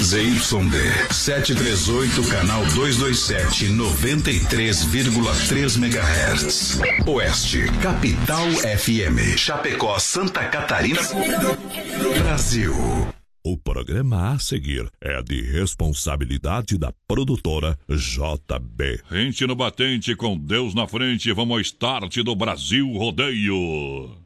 ZYD 738, canal 227, 93,3 MHz. Oeste, Capital FM. Chapecó, Santa Catarina. Brasil. O programa a seguir é de responsabilidade da produtora JB. Rente no batente com Deus na frente, vamos ao start do Brasil Rodeio.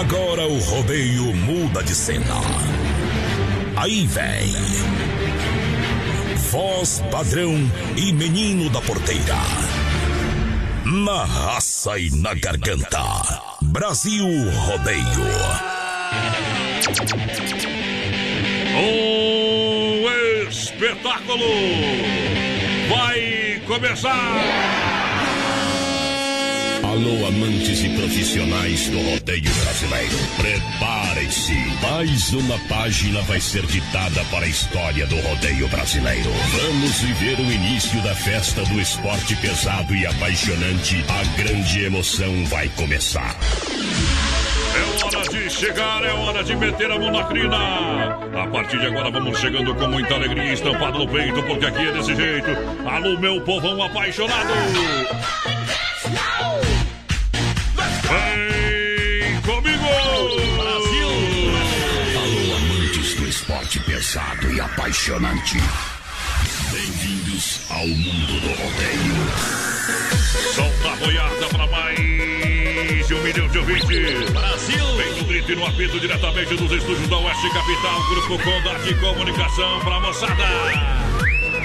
Agora o rodeio muda de cena. Aí vem. Voz padrão e menino da porteira. Na raça e na garganta. Brasil Rodeio. Um espetáculo vai começar! Alô, amantes e profissionais do rodeio brasileiro. Preparem-se. Mais uma página vai ser ditada para a história do rodeio brasileiro. Vamos viver o início da festa do esporte pesado e apaixonante. A grande emoção vai começar. É hora de chegar, é hora de meter a mão na crina. A partir de agora vamos chegando com muita alegria estampado no peito, porque aqui é desse jeito. Alô, meu povão apaixonado. Vem comigo! Brasil! Alô, amantes do esporte pesado e apaixonante. Bem-vindos ao mundo do rodeio. Solta a boiada pra mais de um milhão de ouvintes. Brasil! Vem no grito e no apito diretamente dos estúdios da Oeste Capital, Grupo Conda de Comunicação pra moçada.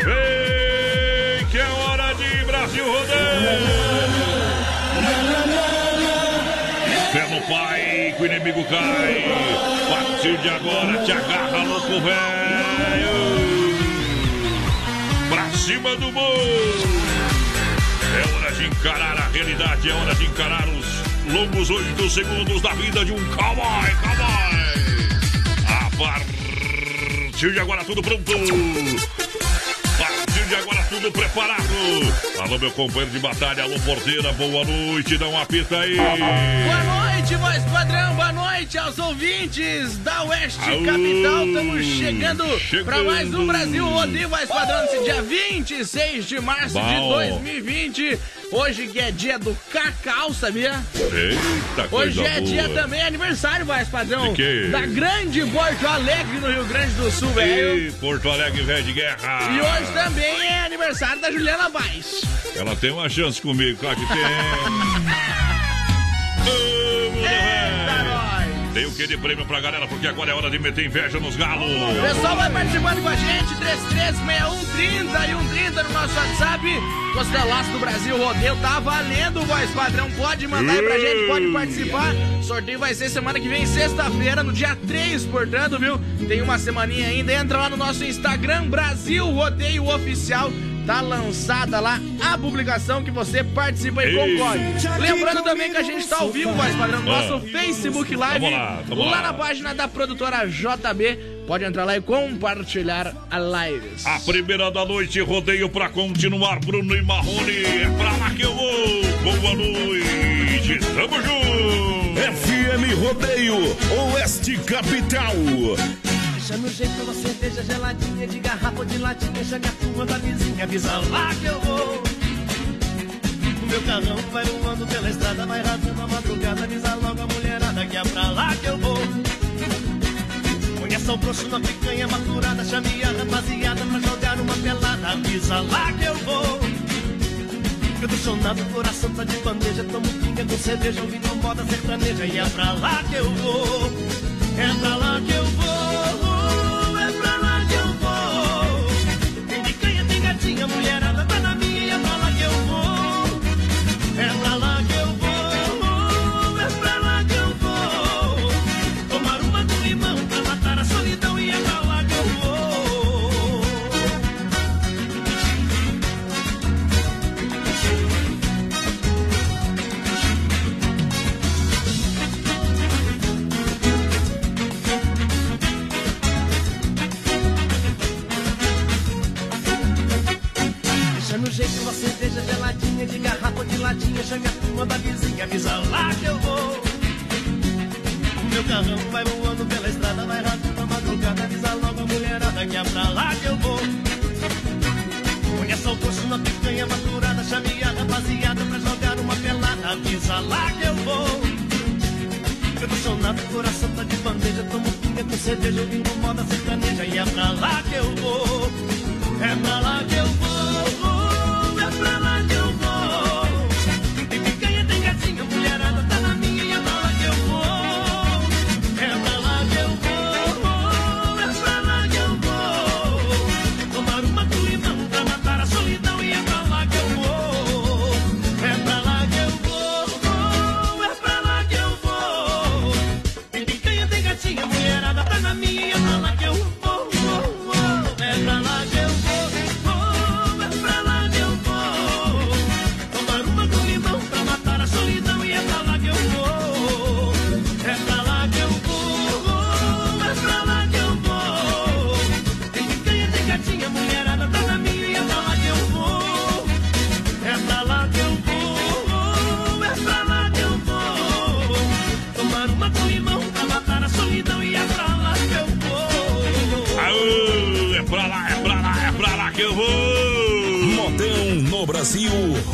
Vem que é hora de Brasil Rodeio! Fé no pai, que o inimigo cai. A partir de agora te agarra, louco velho. Pra cima do morro. É hora de encarar a realidade, é hora de encarar os longos oito segundos da vida de um cowboy, cowboy. A partir de agora tudo pronto. De agora tudo preparado. Alô, meu companheiro de batalha, alô, porteira, boa noite, dá um apito aí. Boa noite, voz padrão, boa noite aos ouvintes da Oeste Aô, Capital. Estamos chegando, chegando. para mais um Brasil Rodeio, voz padrão, nesse dia 26 de março de Bom. 2020. Hoje é dia do cacau, sabia? Eita, Hoje é boa. dia também aniversário, voz padrão, da grande Porto Alegre, no Rio Grande do Sul, velho. Porto Alegre, velho de guerra. E hoje também é aniversário da Juliana Vaz. Ela tem uma chance comigo, claro que tem. Eita, velho. nós! Tem o que de prêmio pra galera, porque agora é hora de meter inveja nos galos. O pessoal vai participando com a gente, 336130 e 130 no nosso WhatsApp. Costelaço do Brasil Rodeio tá valendo, voz padrão. Pode mandar aí pra gente, pode participar. Sorteio vai ser semana que vem, sexta-feira, no dia 3, portanto, viu? Tem uma semaninha ainda. Entra lá no nosso Instagram, Brasil Rodeio Oficial. Tá lançada lá a publicação que você participa e concorre. Lembrando também que a gente tá ao vivo, voz padrão, no nosso Facebook Live. Tamo lá, tamo lá lá. na página da produtora JB. Pode entrar lá e compartilhar a live. A primeira da noite, rodeio pra continuar, Bruno e Marrone. É pra lá que eu vou. Boa noite, tamo junto. FM Rodeio, Oeste Capital. Deixa no jeito uma cerveja geladinha de garrafa ou de latinha, deixa minha turma da vizinha, avisa lá que eu vou. O meu carrão vai voando pela estrada, vai rasgando a madrugada, avisa logo a mulherada que é pra lá que eu vou. Conheça o broxo na picanha maturada, chame a rapaziada pra jogar uma pelada, avisa lá que eu vou. Eu tô chonado, o coração tá de bandeja, tomo pinga com cerveja, ouvindo moda sertaneja, e é pra lá que eu vou. É pra lá que eu vou, chame a turma da vizinha, avisa lá que eu vou. Meu carrão vai voando pela estrada, vai rato na madrugada, avisa logo a mulherada que é pra lá que eu vou. Conheça o poço na picanha maturada, chame a rapaziada pra jogar uma pelada, avisa lá que eu vou. Emocionado, coração tá de bandeja, tomo pinga com cerveja, ouvindo moda sertaneja, e é pra lá que eu vou. É pra lá que eu vou, é pra lá que eu vou.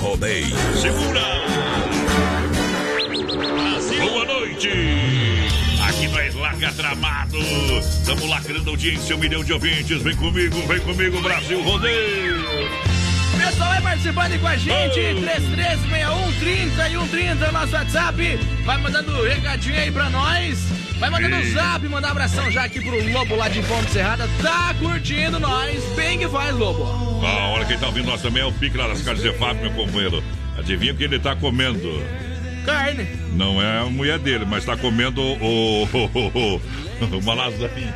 Rodeio. Segura! Boa noite! Aqui nós larga tramado. Estamos lacrando audiência, um milhão de ouvintes. Vem comigo, vem comigo, Brasil Rodeio! Pessoal, vai participando com a gente, Oh. 3361 30 nosso WhatsApp. Vai mandando recadinho aí pra nós. Vai mandando o zap, mandar um abração já aqui pro Lobo lá de Ponte Serrada. Tá curtindo nós, bem que faz, Lobo. Ah, olha quem tá ouvindo nós também é o Pique lá das Carnes de Fábio, meu companheiro. Adivinha o que ele tá comendo? Carne. Não é a mulher dele, mas tá comendo o, uma lasanha.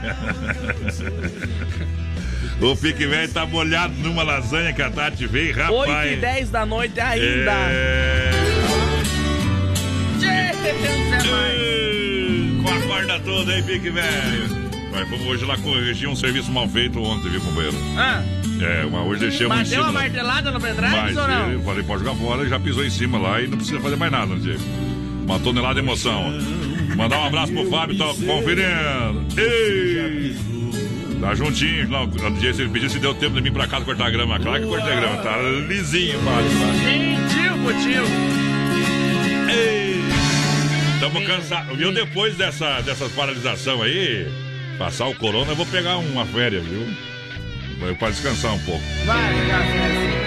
O Pique Velho tá molhado numa lasanha que a Tati veio, rapaz. 8 e 10 da noite ainda. É... Tchê, Ei, Com a corda toda, hein, Pique Velho? Fomos hoje lá corrigir um serviço mal feito ontem, viu, companheiro? Ah, É, uma, hoje deixamos em mas deu uma martelada no pendrive Mas ou não? eu falei, pode jogar fora, ele já pisou em cima lá e não precisa fazer mais nada, Diego. Uma tonelada de emoção. Mandar um abraço pro Fábio, tá conferindo. Ei! Tá juntinho. Não, no dia se ele pediu se deu tempo de vir pra casa cortar a grama. Claro que cortei a grama, tá lisinho, Fábio. Gentil, putinho. Ei! Tamo cansados. Viu? Depois dessa, dessas paralisação aí, passar o corona, eu vou pegar uma férias, viu? Vai Pra descansar um pouco. Vai, vai.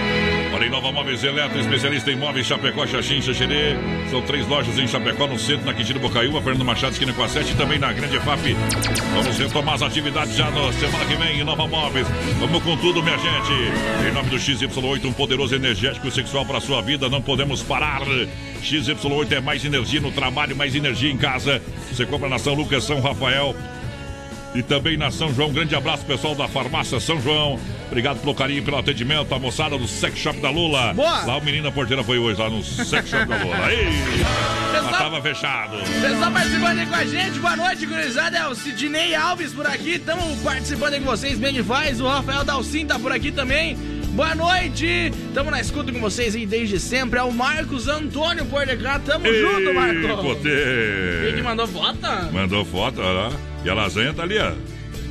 Olha, em Nova Móveis Eletro, especialista em móveis Chapecó, Xaxim, Xaxerê. São três lojas em Chapecó, no centro, na Quintino Bocaiúva, Fernando Machado, esquina com a 7 e também na Grande EFAP. Vamos retomar as atividades já na semana que vem em Nova Móveis. Vamos com tudo, minha gente. Em nome do XY8, um poderoso energético sexual para sua vida, não podemos parar. XY8 é mais energia no trabalho, mais energia em casa. Você compra na São Lucas, São Rafael, e também na São João. Um grande abraço, pessoal da Farmácia São João. Obrigado pelo carinho e pelo atendimento. A moçada do Sex Shop da Lula. Boa. Lá o menino da porteira foi hoje, lá no Sex Shop da Lula. Aí, mas Pessoal, tava fechado. pessoal participando aí com a gente. Boa noite, gurizada. É o Sidney Alves por aqui. Estamos participando aí com vocês. Bem de faz. O Rafael Dalcin tá por aqui também. Boa noite. Estamos na escuta com vocês aí desde sempre. É o Marcos Antônio por cá. Tamo junto, Ei, Marcos. Quem que mandou foto? Mandou foto, olha lá. E a lasanha tá ali, ó.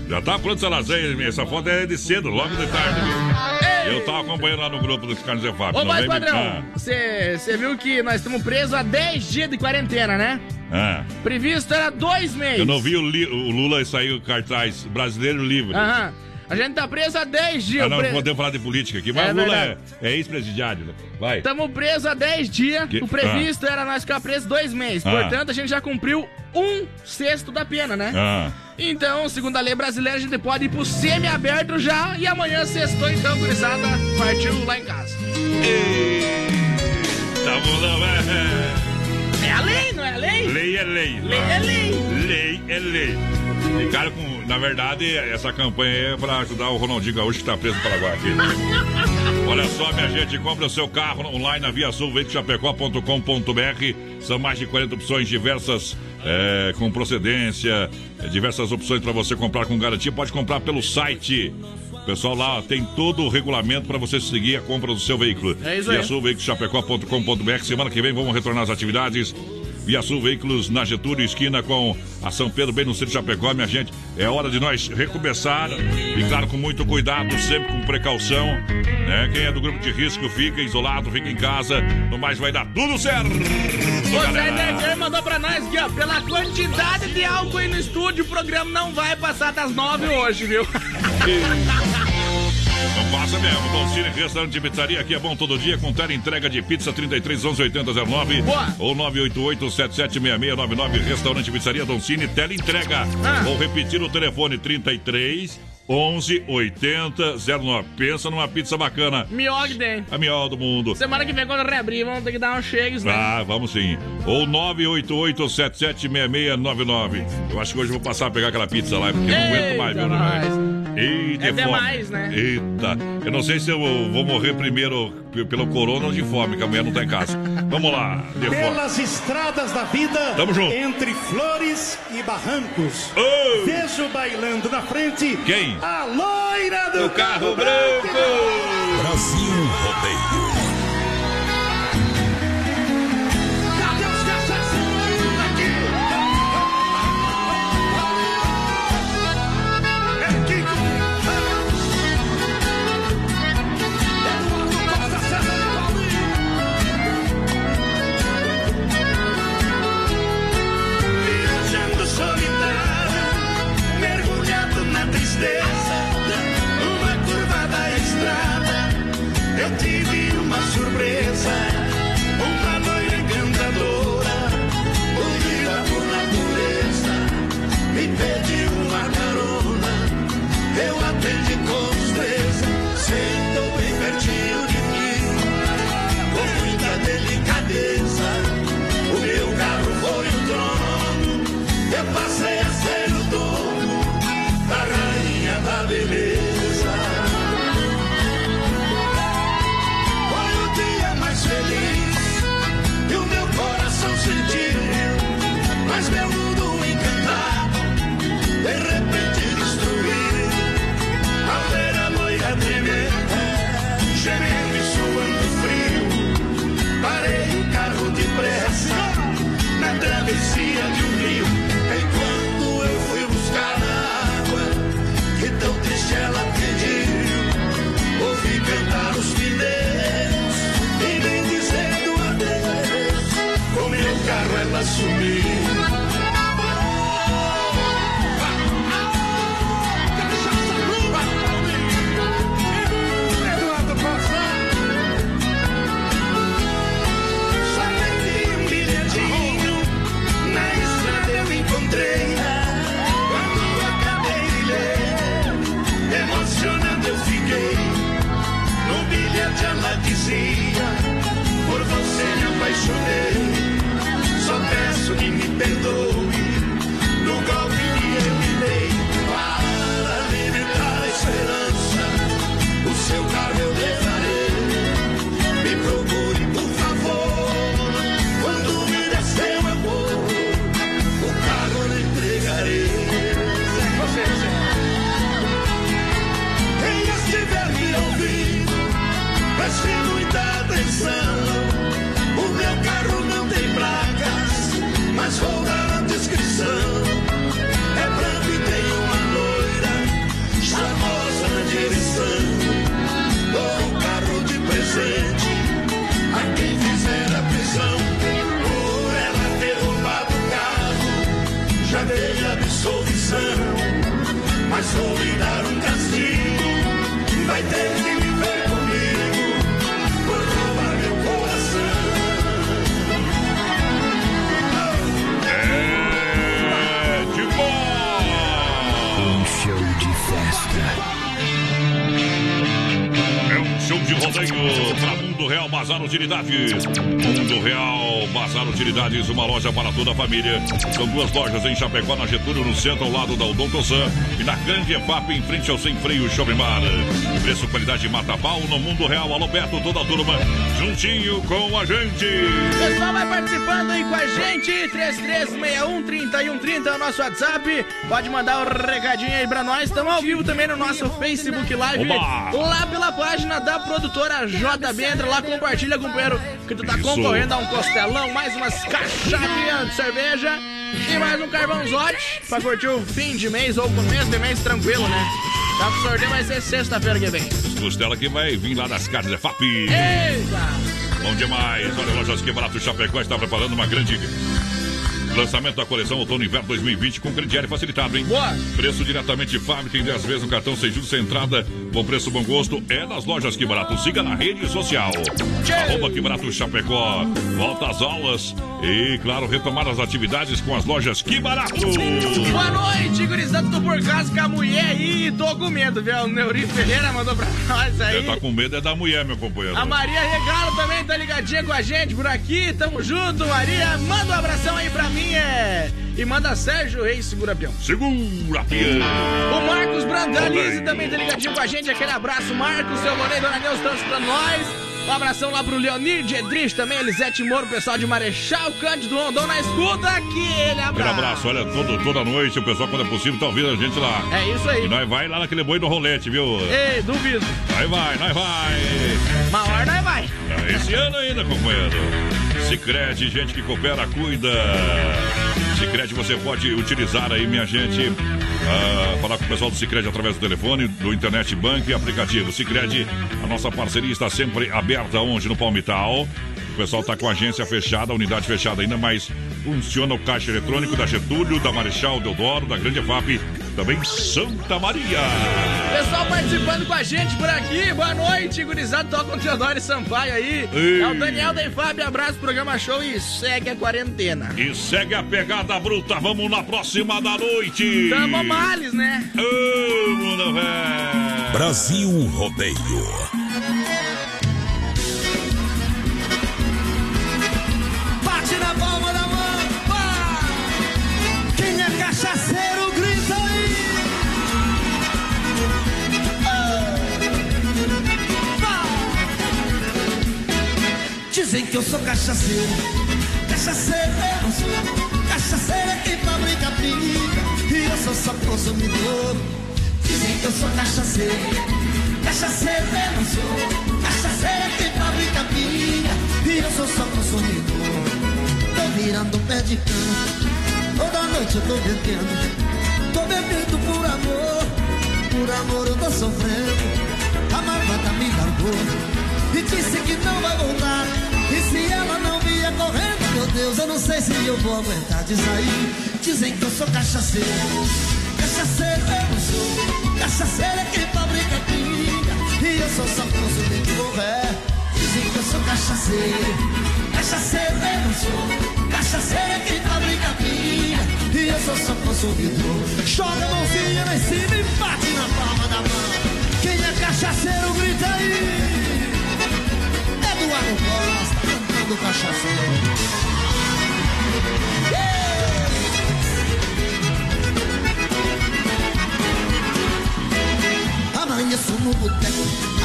Já tá pronta essa lasanha. Essa foto é de cedo, logo de tarde. viu? Eu tava acompanhando lá no grupo dos Carlos Zé Fábio. Ô, mas me- padrão, você viu que nós estamos presos há 10 dias de quarentena, né? Ah, ah. Previsto era dois meses. Eu não vi o, li- o Lula sair o cartaz brasileiro livre. Aham. A gente tá preso há 10 dias. Ah, não, pre- podemos falar de política aqui, mas É o Lula é, é ex-presidiário. né? Vai. Estamos presos há 10 dias. Que- O previsto era nós ficar presos dois meses. Ah. Portanto, a gente já cumpriu um sexto da pena, né? Ah. Então, segundo a lei brasileira, a gente pode ir pro semi-aberto já. E amanhã, sextou, então, gurizada, partiu lá em casa. Bom, não, é. A lei, não é a lei? Lei é lei. Lei é lei. Lei é lei. E, cara, com, na verdade, essa campanha é pra ajudar o Ronaldinho Gaúcho que tá preso no Paraguai aqui. Olha só, minha gente, compre o seu carro online na Via Sul. São mais de 40 opções diversas, é, com procedência, é, diversas opções para você comprar com garantia. Pode comprar pelo site O pessoal lá tem todo o regulamento para você seguir a compra do seu veículo. É isso aí. ViaSulVeiculosChapecó.com.br. Semana que vem vamos retornar às atividades. Via Sul Veículos na Getúlio, esquina com a São Pedro, bem no centro de Chapecó, minha gente. É hora de nós recomeçar. E claro, com muito cuidado, sempre com precaução. Né? Quem é do grupo de risco fica isolado, fica em casa. No mais vai dar tudo certo. O Zé mandou pra nós aqui, ó. Pela quantidade de álcool aí no estúdio, o programa não vai passar das nove hoje, viu? Não passa mesmo. Dolcine Restaurante e Pizzaria. Aqui é bom todo dia. Com tela entrega de pizza 33 11 80 09 Boa. ou 988 776699 Restaurante Pizzaria Dolcine. Tela entrega. Ah. Vou repetir o telefone 33 11 80 09. Pensa numa pizza bacana. Miog tem. A melhor do mundo. Semana que vem, quando reabrir, vamos ter que dar um chegues, né? Ah, vamos sim. Ou 988-776699. Eu acho que hoje eu vou passar a pegar aquela pizza lá, porque eu não aguento mais, viu, Eita, nós. Eita, É fome. demais, né? Eita. Eu não sei se eu vou morrer primeiro pelo corona ou de fome, que a mulher não tá em casa. Vamos lá, de fome. Pelas estradas da vida, Tamo junto. entre flores e barrancos. Ô! Vejo bailando na frente Quem? a loira do, O carro branco! Brasil Rodeio. Mas de rodeio para Mundo Real Bazar Utilidades. Mundo Real Bazar Utilidades, uma loja para toda a família. São duas lojas em Chapecó, na Getúlio, no centro, ao lado da Odonto. E na Grande EFAP, em frente ao Sem Freio Shopping Bar. Preço, qualidade mata pau no Mundo Real. Alô, Beto, toda a turma, juntinho com a gente. Pessoal, vai participando aí com a gente. 3361 3130 é o nosso WhatsApp. Pode mandar o um recadinho aí pra nós. Estamos ao vivo também no nosso Facebook Live. Oba! Lá pela página da produtora JB. Entra lá, compartilha, companheiro, que tu tá Isso. concorrendo a um costelão, mais umas caixinhas de cerveja e mais um carvãozote pra curtir o fim de mês ou começo de mês tranquilo, né? Tá, o sorteio vai ser sexta-feira que vem. Costela que vai vir lá das casas EFAP. Eita! Bom demais. Olha, Lojas Que Barato Chapecó está preparando uma grande lançamento da coleção Outono e Inverno 2020 com crediário facilitado, hein? Boa! Preço diretamente de fábrica em 10 vezes no cartão sem juros sem entrada. Bom preço, bom gosto. É nas lojas Que Barato. Siga na rede social. Arroba Que Barato Chapecó. Volta às aulas. E, claro, retomar as atividades com as lojas Que Barato. Boa noite, gurizada do Por Casa com a mulher aí. Tô com medo, viu? O Neuri Ferreira mandou pra nós aí. Você tá com medo é da mulher, meu companheiro. A Maria Regalo também tá ligadinha com a gente por aqui. Tamo junto, Maria. Manda um abração aí pra mim, é. E manda Sérgio Reis, segura peão. Segura, piano. O Marcos Brandalize também tá ligadinho com a gente. Aquele abraço, Marcos, seu Monei e Dona Neuza estão escutando nós. Um abração lá pro Leonir Gedrich também, Elisete Moro, pessoal de Marechal Cândido Rondon na escuta. Aquele Aquele abraço. abraço, olha, todo, toda noite o pessoal, quando é possível, tá ouvindo a gente lá. É isso aí. E nós vai lá naquele boi do rolete, viu? Ei, duvido. Nós vai, nós vai. Uma hora nós vai. Esse ano ainda, companheiro. Sicredi, gente que coopera, cuida. Sicredi você pode utilizar aí, minha gente. ah, falar com o pessoal do Sicredi através do telefone, do internet bank e aplicativo. Sicredi, a nossa parceria está sempre aberta onde? No Palmital. O pessoal está com a agência fechada, a unidade fechada ainda, mas funciona o caixa eletrônico da Getúlio, da Marechal Deodoro, da Grande FAP, também Santa Maria. Pessoal participando com a gente por aqui. Boa noite, gurizada. Toca o Teodoro e Sampaio aí. Ei. É o Daniel da Fábio. Abraço, programa show e segue a quarentena. E segue a pegada bruta, vamos na próxima da noite. Tamo males, né? Ô, mundo velho. Brasil Rodeio. É cachaceiro, grita aí! Dizem que eu sou cachaceiro, cachaceiro eu não sou. Cachaceiro é quem fabrica pinga, e eu sou só consumidor. Dizem que eu sou cachaceiro, cachaceiro eu não sou. Cachaceiro é quem fabrica pinga, e eu sou só consumidor. Tô virando pé de cana, toda noite eu tô bebendo. Tô bebendo por amor, por amor eu tô sofrendo. A malvada me largou e disse que não vai voltar. E se ela não vier correndo, meu Deus, eu não sei se eu vou aguentar. Diz aí, dizem que eu sou cachaceiro. Cachaceiro eu não sou. Cachaceiro é quem fabrica pinga. E eu sou só consumidor, é. Dizem que eu sou cachaceiro. Cachaceiro eu não sou. Cachaceiro é quem fabrica pinga. Sou só. Joga a mãozinha lá em cima e bate na palma da mão. Quem é cachaceiro, grita aí. Eduardo Costa, cantando cachaceiro. Amanheço no boteco,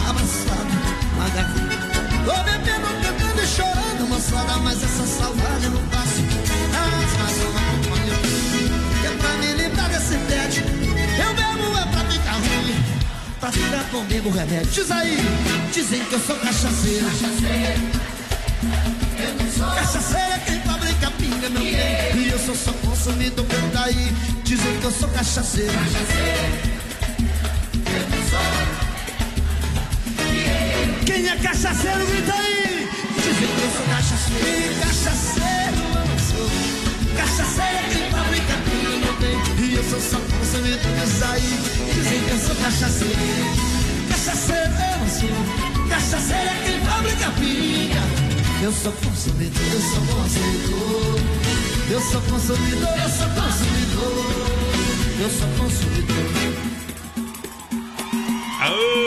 abraçado, uma garrafa. Tô bebendo, cantando e chorando, moçada, mas essa saudade eu não passo. Traz mais uma é pra me livrar desse tédio. Eu bebo é pra ficar ruim, pra ficar comigo remédio. Diz aí, dizem que eu sou cachaceiro. Cachaceiro é quem fabrica pinga, meu bem. E eu sou só consumidor, canta aí. Dizem que eu sou cachaceiro. Quem é cachaceiro, grita aí! Dizem que eu sou cachaceiro. E cachaceiro eu não sou. Cachaceiro é quem fabrica pinga, sou só consumidor, diz aí. Dizem que eu sou cachaceiro. Cachaceiro eu não sou. Cachaceiro é quem fabrica pinga. Eu sou consumidor, eu sou consumidor. Eu sou consumidor, eu sou consumidor. Eu sou consumidor. Aô,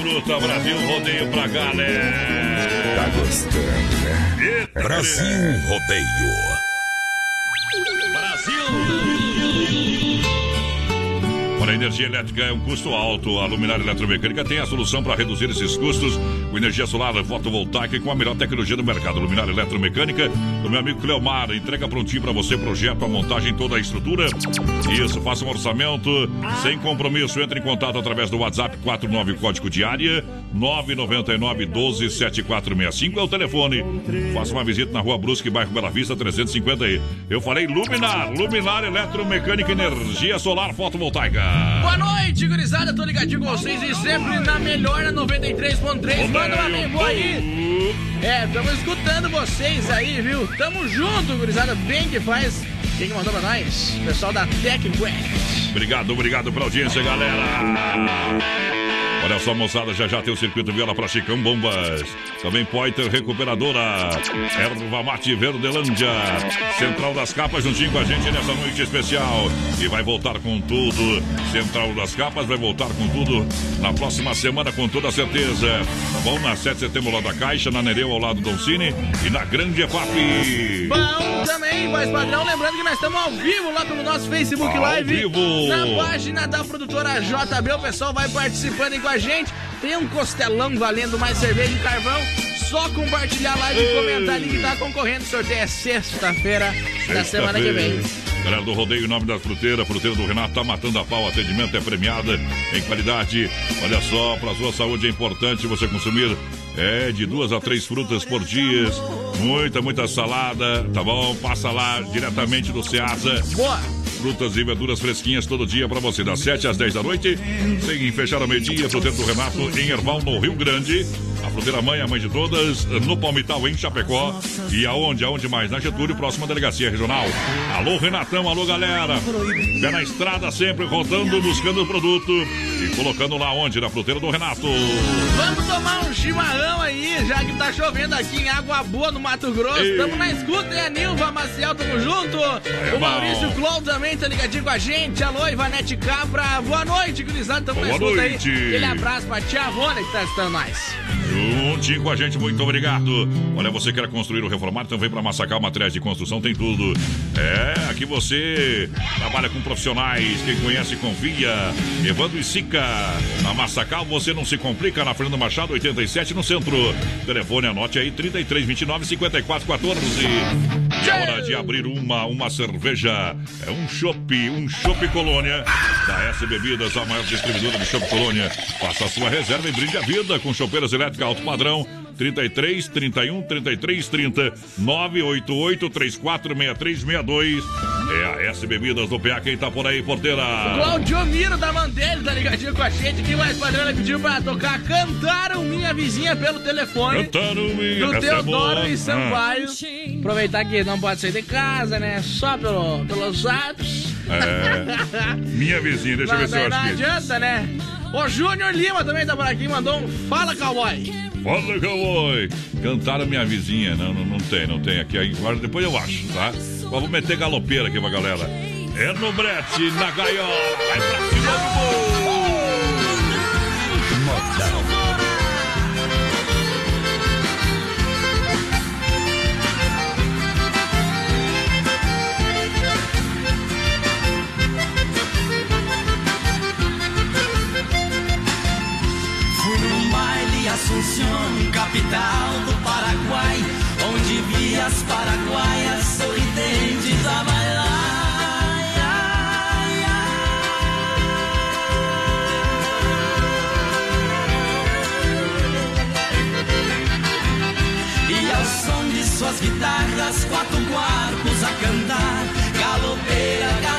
bruta, Brasil Rodeio pra galera. Tá gostando, né? Brasil Rodeio. A energia elétrica é um custo alto. A Luminária Eletromecânica tem a solução para reduzir esses custos com energia solar fotovoltaica e com a melhor tecnologia do mercado. Luminária Eletromecânica do meu amigo Cleomar. Entrega prontinho para você projeto, a montagem, toda a estrutura. Isso, faça um orçamento sem compromisso. Entre em contato através do WhatsApp 49 código de área 999 12 7465 é o telefone. Faça uma visita na Rua Brusque, bairro Bela Vista 350 aí. Eu falei Luminar, Luminar Eletromecânica Energia Solar Fotovoltaica. Boa noite, gurizada. Tô ligadinho com vocês e sempre na melhor na 93.3. Manda uma bem aí. É, estamos escutando vocês aí, viu? Tamo junto, gurizada. Bem que faz. Quem que mandou pra nós? Pessoal da Tech Quest. Obrigado, obrigado pela audiência, galera. Olha só, moçada, já já tem o circuito Viola para Chicão Bombas. Também Poiter Recuperadora. Erva Mate Verdelândia. Central das Capas juntinho com a gente nessa noite especial. E vai voltar com tudo. Central das Capas vai voltar com tudo na próxima semana, com toda certeza. Tá bom? Na 7 de setembro lá da Caixa, na Nereu ao lado do Don Cine e na Grande EFAP. Bom também, voz padrão. Lembrando que nós estamos ao vivo lá pelo nosso Facebook Ao Live. vivo. Na página da produtora JB. O pessoal vai participando com a gente. Tem um costelão valendo mais cerveja e carvão. Só compartilhar a live e comentar ali que tá concorrendo. O sorteio é sexta-feira da semana que vem. Galera do Rodeio, em nome da fruteira, fruteira do Renato, tá matando a pau, atendimento é premiada em qualidade. Olha só, para sua saúde é importante você consumir é de duas a três frutas por dia. Muita, muita salada, tá bom? Passa lá diretamente do Ceasa. Boa! Frutas e verduras fresquinhas todo dia para você, das 7 às 10 da noite. Sem fechar ao meio-dia, fruteiro do Renato em Erval, no Rio Grande. A fruteira mãe, a mãe de todas, no Palmital, em Chapecó. E aonde? Aonde mais? Na Getúlio, próxima delegacia regional. Alô, Renatão, alô, galera. Pé na estrada sempre, rodando, buscando o produto e colocando lá onde? Na fruteira do Renato. Vamos tomar um chimarrão aí, já que tá chovendo aqui em Água Boa, no Mato Grosso. Ei. Tamo na escuta, e a Nilva Maciel, tamo junto. o Maurício. Clou também tá ligadinho com a gente. Alô, Ivanete Capra. Boa noite, gurizada. Tamo Boa noite. aí. Aquele abraço pra tia Rona que tá assistindo nós. Juntinho com a gente, muito obrigado. Olha, você quer construir ou reformar, então vem para Massacal Materiais de Construção, tem tudo. É, aqui você trabalha com profissionais, quem conhece confia. Evandro e Sica. Na Massacal você não se complica, na Fernando Machado 87 no centro. Telefone, anote aí 33 29 54 14. É hora de abrir uma, uma cerveja. É um chopp, um chopp colônia. Da S Bebidas, a maior distribuidora de chopp colônia. Faça sua reserva e brinde a vida com chopeiras elétricas alto padrão. 33 31 33 30 988 34 63 62. É a S Bebidas do PA. Quem tá por aí, porteira? Claudio Miro da Mandelli tá ligadinho com a gente. Que mais padrão ele pediu pra tocar Cantaram Minha Vizinha pelo telefone. Cantando minha. Do é Teodoro boa. e Sampaio. Aproveitar que não pode sair de casa, né? Só pelo, pelos. Ah, é. Minha vizinha, deixa eu ver se eu não acho que. adianta, né? O Júnior Lima também tá por aqui, mandou um Fala Cowboy. Fala, cowboy! Cantaram minha vizinha. Não, não, não tem, não tem. Aqui agora depois eu acho, tá? Vou meter galopeira aqui pra galera. É no brete, na gaiola. Vai pra cima do gol! Assunción, capital do Paraguai, onde vi as paraguaias suas guitarras, quatro quartos a cantar. Galopeira, galopeira,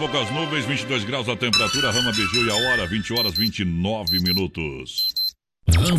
poucas nuvens, 22 graus a temperatura, Rama Biju e a hora, 20 horas 29 minutos.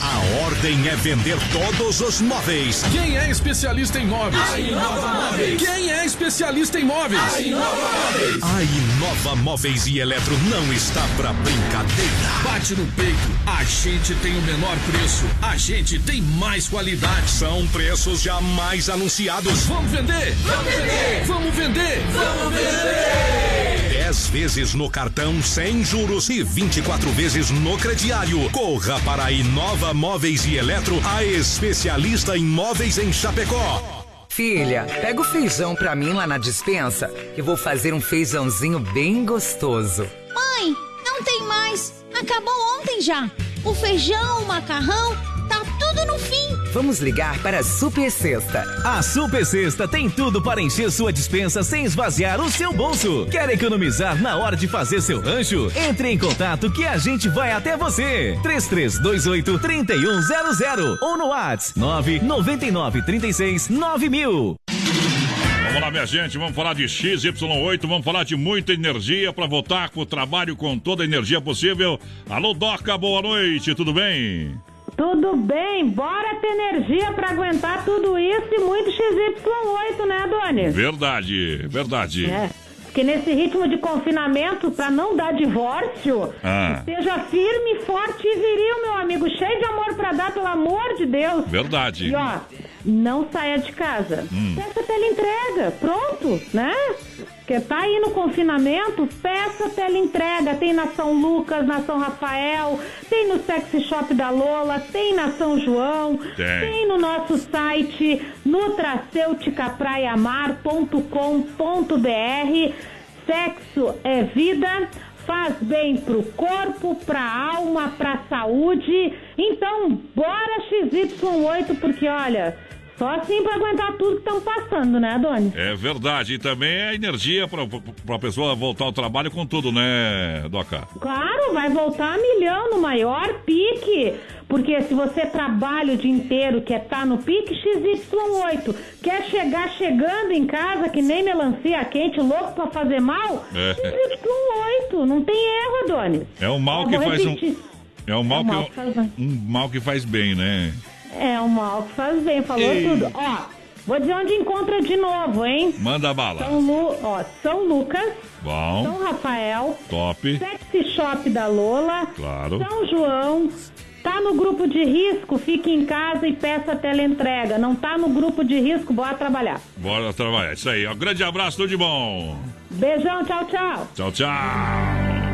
A ordem é vender todos os móveis. Quem é especialista em móveis? A Inova Móveis. Quem é especialista em móveis? A Inova Móveis. A Inova Móveis e Eletro não está pra brincadeira. Bate no peito. A gente tem o menor preço. A gente tem mais qualidade. São preços jamais anunciados. Vamos vender? Vamos vender. Vamos vender? Vamos vender. 10 vezes no cartão sem juros e 24 vezes no crediário. Corra para a Inova Móveis e Eletro, a especialista em móveis em Chapecó. Filha, pega o feijão pra mim lá na dispensa, que vou fazer um feijãozinho bem gostoso. Mãe, não tem mais. Acabou ontem já. O feijão, o macarrão, Vamos ligar para a Super Sexta. A Super Sexta tem tudo para encher sua dispensa sem esvaziar o seu bolso. Quer economizar na hora de fazer seu rancho? Entre em contato que a gente vai até você. 3328 3100 ou no WhatsApp 999 36 9000. Vamos lá, minha gente, vamos falar de XY8, vamos falar de muita energia para voltar com o trabalho com toda a energia possível. Alô, Doca, boa noite, tudo bem? Tudo bem, bora ter energia pra aguentar tudo isso e muito XY8, né, Doni? Verdade, verdade. É. que nesse ritmo de confinamento, pra não dar divórcio, Ah. seja firme, forte e viril, meu amigo. Cheio de amor pra dar, pelo amor de Deus. Verdade. E ó, não saia de casa. Hum. Peça teleentrega. Pronto, né? Porque tá aí no confinamento, peça teleentrega. Tem na São Lucas, na São Rafael, tem no Sexy Shop da Lola, tem na São João, Tem. no nosso site nutracêuticapraiamar.com.br. Sexo é vida. Faz bem pro corpo, pra alma, pra saúde. Então, bora XY8, porque olha, só assim pra aguentar tudo que estão passando, né, Doni? É verdade. E também é energia pra, pra pessoa voltar ao trabalho com tudo, né, Doca? Claro, vai voltar a milhão no maior pique. Porque se você trabalha o dia inteiro, quer estar no pique XY8, quer chegar chegando em casa que nem melancia quente, louco pra fazer mal, É. XY8, não tem erro, Adonis. É um mal Eu que faz um. É um mal, É um mal que, que faz um mal que faz bem, né? É um mal que faz bem, falou tudo. Ó, vou dizer onde encontra de novo, hein? Manda bala. São, Lu, ó, São Lucas, Bom, São Rafael, top. Sexy Shop da Lola, Claro. São João. Tá no grupo de risco, fique em casa e peça teleentrega. Não tá no grupo de risco, bora trabalhar. Bora trabalhar. Isso aí. ó. grande abraço, tudo de bom. Beijão, tchau, tchau. Tchau, tchau.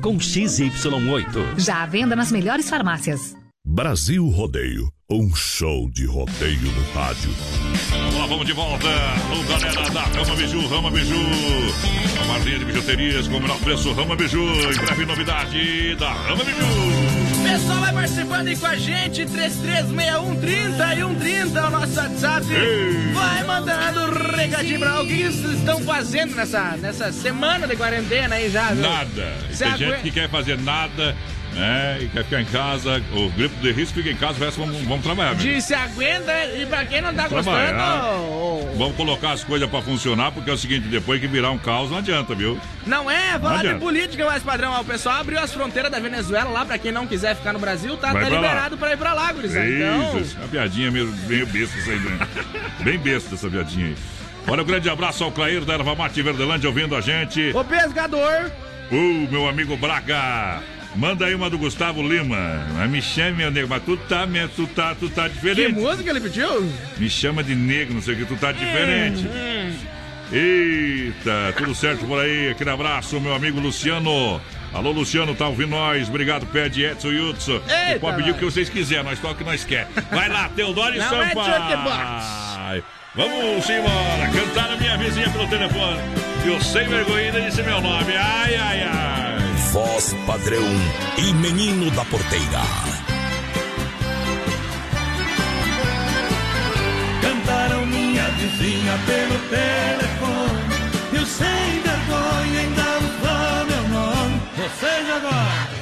com XY8. Já à venda nas melhores farmácias. Brasil Rodeio, um show de rodeio no rádio. Vamos lá, vamos de volta. O galera da Rama Biju, Rama Biju. A marlinha de bijuterias com o menor preço, Rama Biju. Em breve novidade da Rama Biju. Pessoal, vai participando aí com a gente, 336130 e 130 é o nosso WhatsApp. Vai mandando um recadinho pra. O que vocês estão fazendo nessa, nessa semana de quarentena aí já, viu? Nada. Tem gente que quer fazer nada, né? E quer ficar em casa. O grupo de risco fica em casa, o resto vamos, vamos trabalhar, meu. De se aguenta e pra quem não tá Trabalhar. gostando, Vamos colocar as coisas pra funcionar, porque é o seguinte, depois que virar um caos, não adianta, viu? Não é, adianta. política mais padrão. O pessoal abriu as fronteiras da Venezuela lá pra quem não quiser ficar no Brasil, tá, tá pra lá. liberado pra ir pra lá, gurizada. Então, Isso, uma piadinha meio, meio besta isso aí, né? Bem besta essa piadinha aí. Olha, um grande abraço ao Clair da Erva Mate Verdelândia ouvindo a gente. o pescador. O meu amigo Braga. Manda aí uma do Gustavo Lima. Mas me chame, meu nego, mas tu tá, me- tu tá, tu tá Que diferente. música ele pediu? Me chama de negro, não sei o que, tu tá diferente. Hum, Eita, tudo certo por aí. Aquele abraço, meu amigo Luciano. Alô, Luciano, tá ouvindo nós? Obrigado, Pede Edson Yutsu. Você Eita, pode pedir o que vocês quiserem, nós toca o que nós quer. Vai lá, Teodoro e é Sampaio. Vamos embora, cantar a minha vizinha pelo telefone. Eu sem vergonha disse meu nome. Ai, ai, ai. Voz padrão e menino da porteira. Cantaram minha vizinha pelo telefone. Eu sem vergonha ainda usou meu nome. Vocês agora.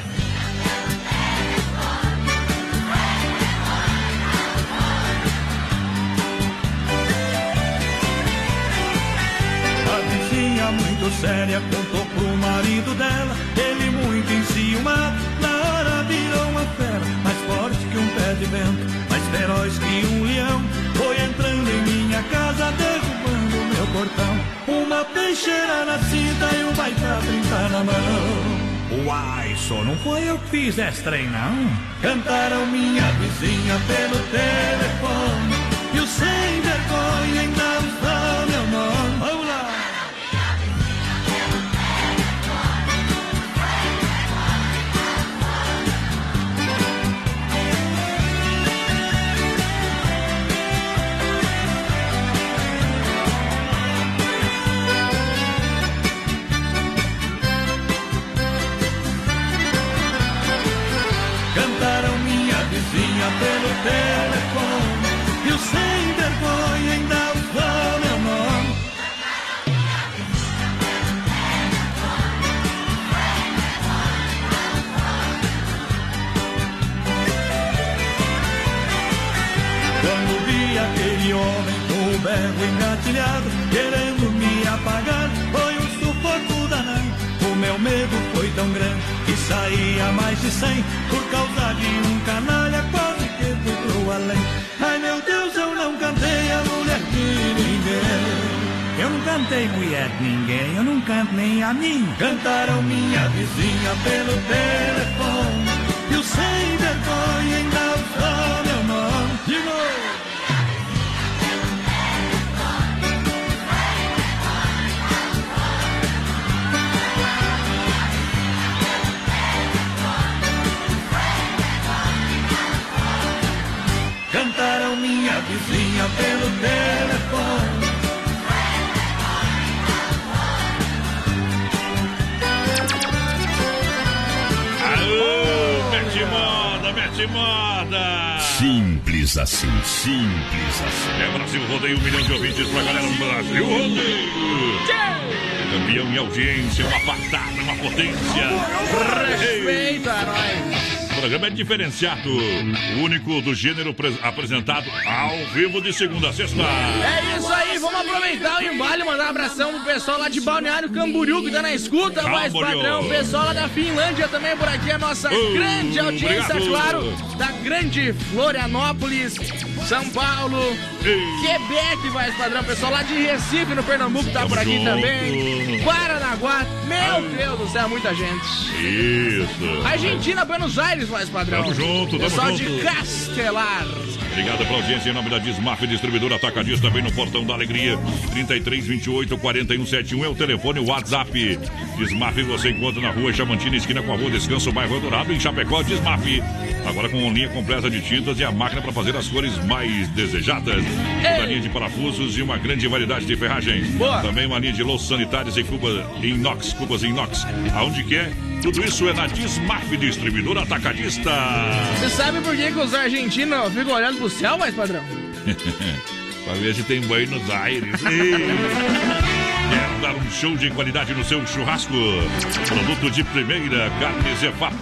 Muito séria contou pro marido dela. Ele muito enciumado, na hora virou uma fera. Mais forte que um pé de vento, mais feroz que um leão. Foi entrando em minha casa, derrubando meu portão. Uma peixeira na cinta e um baita trinta na mão. Uai, só não foi eu que fiz esse trem, não. Cantaram minha vizinha pelo telefone. E o sem vergonha ainda usou meu nome. Telecom e o sem vergonha ainda usa meu nome. Quando vi aquele homem com o berro engatilhado, querendo me apagar, foi um sufoco danado. O meu medo foi tão grande que saía mais de cem por causa de um canalha qual além. Ai meu Deus, eu não cantei a mulher de ninguém. Eu não cantei mulher de ninguém, eu não canto nem a mim. Cantaram minha vizinha pelo telefone. E o sem vergonha ainda usou meu nome. De novo. Vizinha pelo telefone. Aô, mete moda, mete moda. Simples assim, simples assim. É Brasil Rodeio, um milhão de ouvintes pra galera do Brasil Rodeio. Campeão em audiência, uma patada, uma potência. Respeita, nós. O programa é diferenciado, único do gênero pres- apresentado ao vivo de segunda a sexta. É isso aí, vamos aproveitar o embalo e mandar um abração pro pessoal lá de Balneário Camboriú que tá na escuta, Camboriú. padrão. O pessoal lá da Finlândia também por aqui, a nossa Uh, grande audiência, obrigado. claro, da grande Florianópolis, São Paulo, Quebec, voz padrão. Pessoal lá de Recife, no Pernambuco, tá Tamo por aqui junto. também. Paranaguá, meu Deus do céu, muita gente. Isso. Argentina, Buenos Aires, voz padrão. Tamo junto, tamo Pessoal junto. de Castelar. Obrigado pela audiência em nome da Dismaf, distribuidora atacadista, bem no Portão da Alegria. 33 28 41 71 é o telefone, o WhatsApp. Dismaf você encontra na rua Chamantina, esquina com a rua Descanso, bairro Dourado, em Chapecó, Dismaf. Agora com uma linha completa de tintas e a máquina para fazer as cores mais desejadas. Toda linha de parafusos e uma grande variedade de ferragens. Também uma linha de louças sanitárias e cubas inox, cubas inox. Aonde quer, tudo isso é na Dismaf, distribuidora atacadista. Você sabe por que, que os argentinos ficam olhando pro céu, mais padrão? pra ver se tem Buenos Aires. Quer dar um show de qualidade no seu churrasco? Produto de primeira, Carnes Zefap.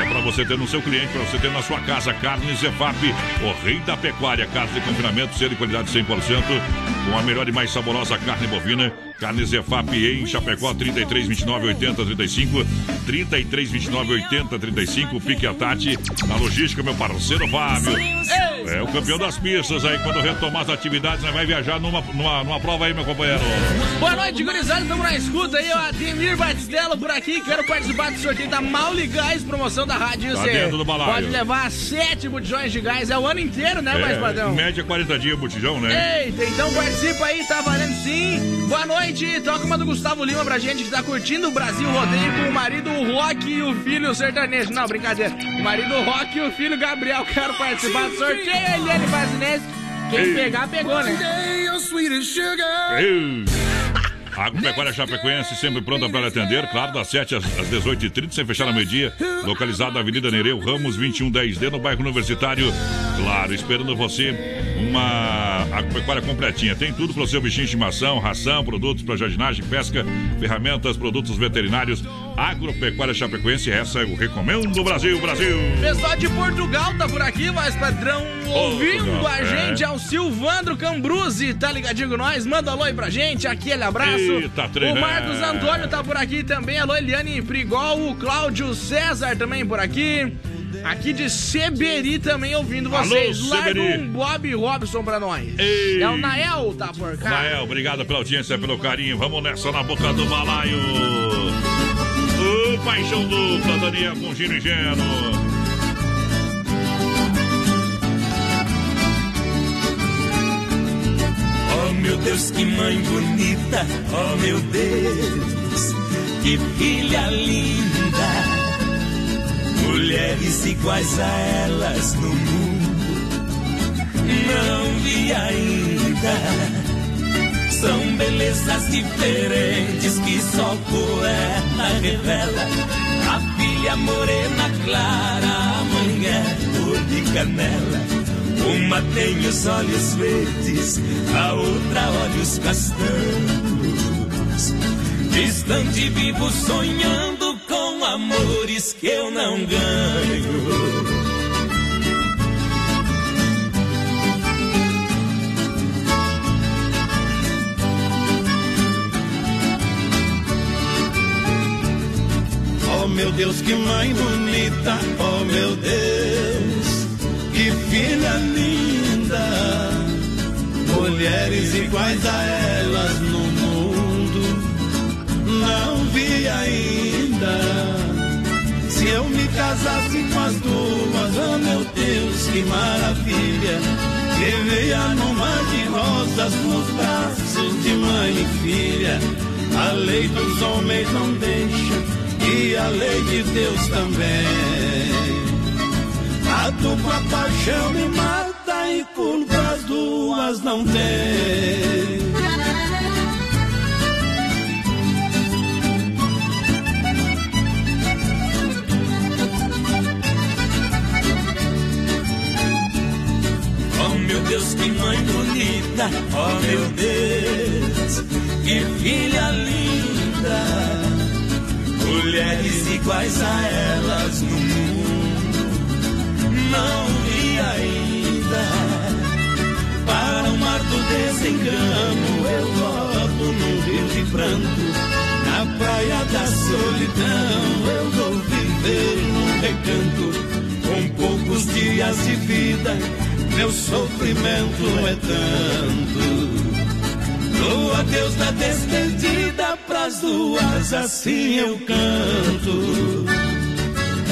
É para você ter no seu cliente, para você ter na sua casa. Carnes Zefap, o rei da pecuária. Carne de confinamento, selo de qualidade 100%. Com a melhor e mais saborosa carne bovina. Carnes Zefap em Chapecó, 33, 29, 80, 35. 33, 29, 80, 35. Pique a Tati. Na logística, meu parceiro Fábio. É o campeão das pistas aí. Quando retomar as atividades, vai viajar numa, numa, numa prova aí, meu companheiro. Boa noite, gurizada. Estamos na escuta aí. O Ademir Batistella por aqui. Quero participar do sorteio da Mauli Gás, promoção da rádio. Tá Você dentro do balaio. Pode levar sete botijões de gás. É o ano inteiro, né, mais É, padrão? em média 40 dias botijão, né? Eita, então participa aí, tá valendo sim. Boa noite, toca uma do Gustavo Lima pra gente que tá curtindo o Brasil Rodeio com o marido Rock e o filho sertanejo. Não, brincadeira. O marido Rock e o filho Gabriel. Quero participar do sorteio, Eliane Fazinese. Quem Ei. pegar, pegou, né? Eu. Agropecuária Chapecoense, sempre pronta para atender, claro, das 7 às às 18h30, sem fechar ao meio-dia. Localizado na Avenida Nereu Ramos, 2110D, no bairro Universitário. Claro, esperando você uma agropecuária completinha. Tem tudo para o seu bichinho de estimação, ração, produtos para jardinagem, pesca, ferramentas, produtos veterinários. Agropecuária Chapecoense, essa eu recomendo, Brasil, Brasil. Pessoal de Portugal tá por aqui, mas padrão, ouvindo Portugal, a gente é. é o Silvandro Cambruzzi, tá ligadinho com nós? Manda alô aí pra gente, aquele abraço. Eita, o? Marcos Antônio tá por aqui também, alô Eliane Prigol, o Cláudio César também por aqui. Aqui de Seberi também ouvindo Alô, vocês. Larga Seberi. um Bob Robson pra nós. Ei. É o Nael, tá por cá. Nael, obrigado pela audiência, pelo carinho. Vamos nessa na boca do balaio. O paixão dupla, Daniel com Gino Ingênuo. Oh meu Deus, que mãe bonita, oh meu Deus, que filha linda. Mulheres iguais a elas no mundo, não vi ainda. São belezas diferentes que só o poeta revela. A filha morena clara, a mãe é cor de canela. Uma tem os olhos verdes, a outra olhos castanhos. Distante vivo sonhando amores que eu não ganho. Oh meu Deus, que mãe bonita, oh meu Deus, que filha linda. Mulheres iguais a elas no mundo não vi ainda. Se eu me casasse com as duas, oh meu Deus, que maravilha. Que veia no mar de rosas nos braços de mãe e filha. A lei dos homens não deixa e a lei de Deus também. A dupla paixão me mata e culpa as duas não tem. Deus, que mãe bonita, oh meu Deus, que filha linda mulheres iguais a elas no mundo. Não vi ainda. Para o mar do desengano, eu volto num rio de pranto. Na praia da solidão, eu vou viver num recanto. Com poucos dias de vida, meu sofrimento é tanto. Dou adeus da despedida pras duas, assim eu canto.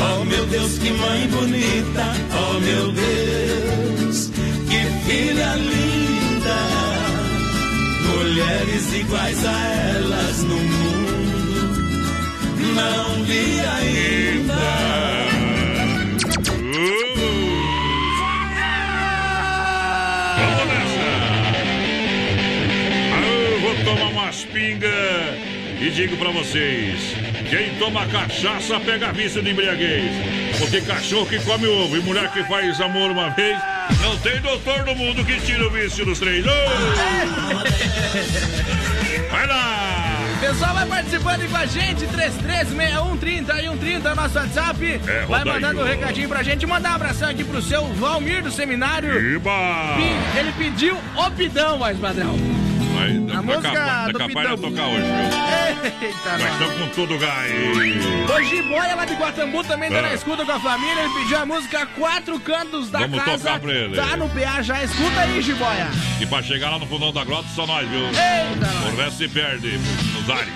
Oh meu Deus, que mãe bonita, oh meu Deus, que filha linda. Mulheres iguais a elas no mundo, não vi ainda. Tomar umas pingas e digo pra vocês: quem toma cachaça pega vício de embriaguez. Porque cachorro que come ovo e mulher que faz amor uma vez, não tem doutor no mundo que tira o vício dos três. Vai lá! Pessoal, vai participando com a gente, 336130 e 130 nosso WhatsApp. É, vai mandando um recadinho pra gente. Mandar um abração aqui pro seu Valmir do seminário. Iba! Ele pediu opidão, mais padrão. Vai, A tá música capaz, do tá capaz Pitão. tocar hoje, viu? Eita, Nós estamos com tudo gás. O Jiboia lá de Guatambu também tá Ah. na escuta com a família. Ele pediu a música Quatro Cantos da Vamos Casa. tocar pra ele. Tá no PA já. Escuta aí, Jiboia. E pra chegar lá no fundão da grota, só nós, viu? Eita, O resto se perde nos ares.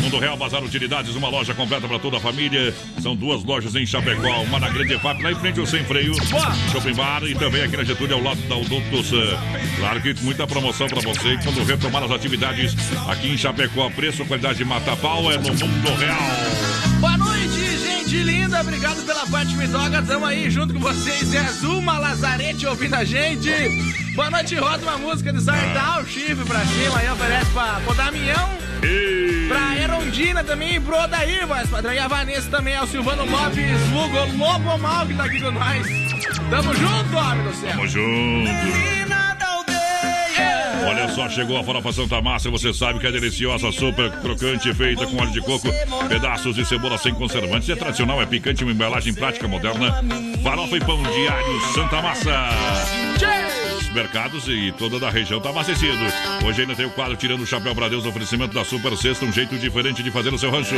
Mundo Real Bazar Utilidades, uma loja completa para toda a família. São duas lojas em Chapecó, uma na Grande FAP, lá em frente ao Sem Freio, Shopping Bar e também aqui na Getúlio, ao lado da Odontos. Claro que muita promoção para você quando retomar as atividades aqui em Chapecó. Preço, qualidade de mata-pau é no Mundo Real. Boa noite, gente linda. Obrigado pela parte Midoga. Tamo aí junto com vocês. É Zuma Lazarete ouvindo a gente. Boa noite, roda uma música de Zardal, chifre pra cima. Aí oferece pra, pro Damião. Pra Erondina também e pro Odair, voz padrão. E a Vanessa também, ao Silvano Lopes, Hugo Lobo Mal que tá aqui com nós. Tamo junto, homem do céu. Tamo junto. Olha só, chegou a farofa Santa Massa, você sabe que é deliciosa, super crocante, feita com óleo de coco, pedaços de cebola sem conservantes. É tradicional, é picante, uma embalagem prática moderna. Farofa e pão diário Santa Massa. Os mercados e toda da região tá abastecido. Hoje ainda tem o quadro Tirando o Chapéu para Deus, oferecimento da Super Sexta, um jeito diferente de fazer o seu rancho.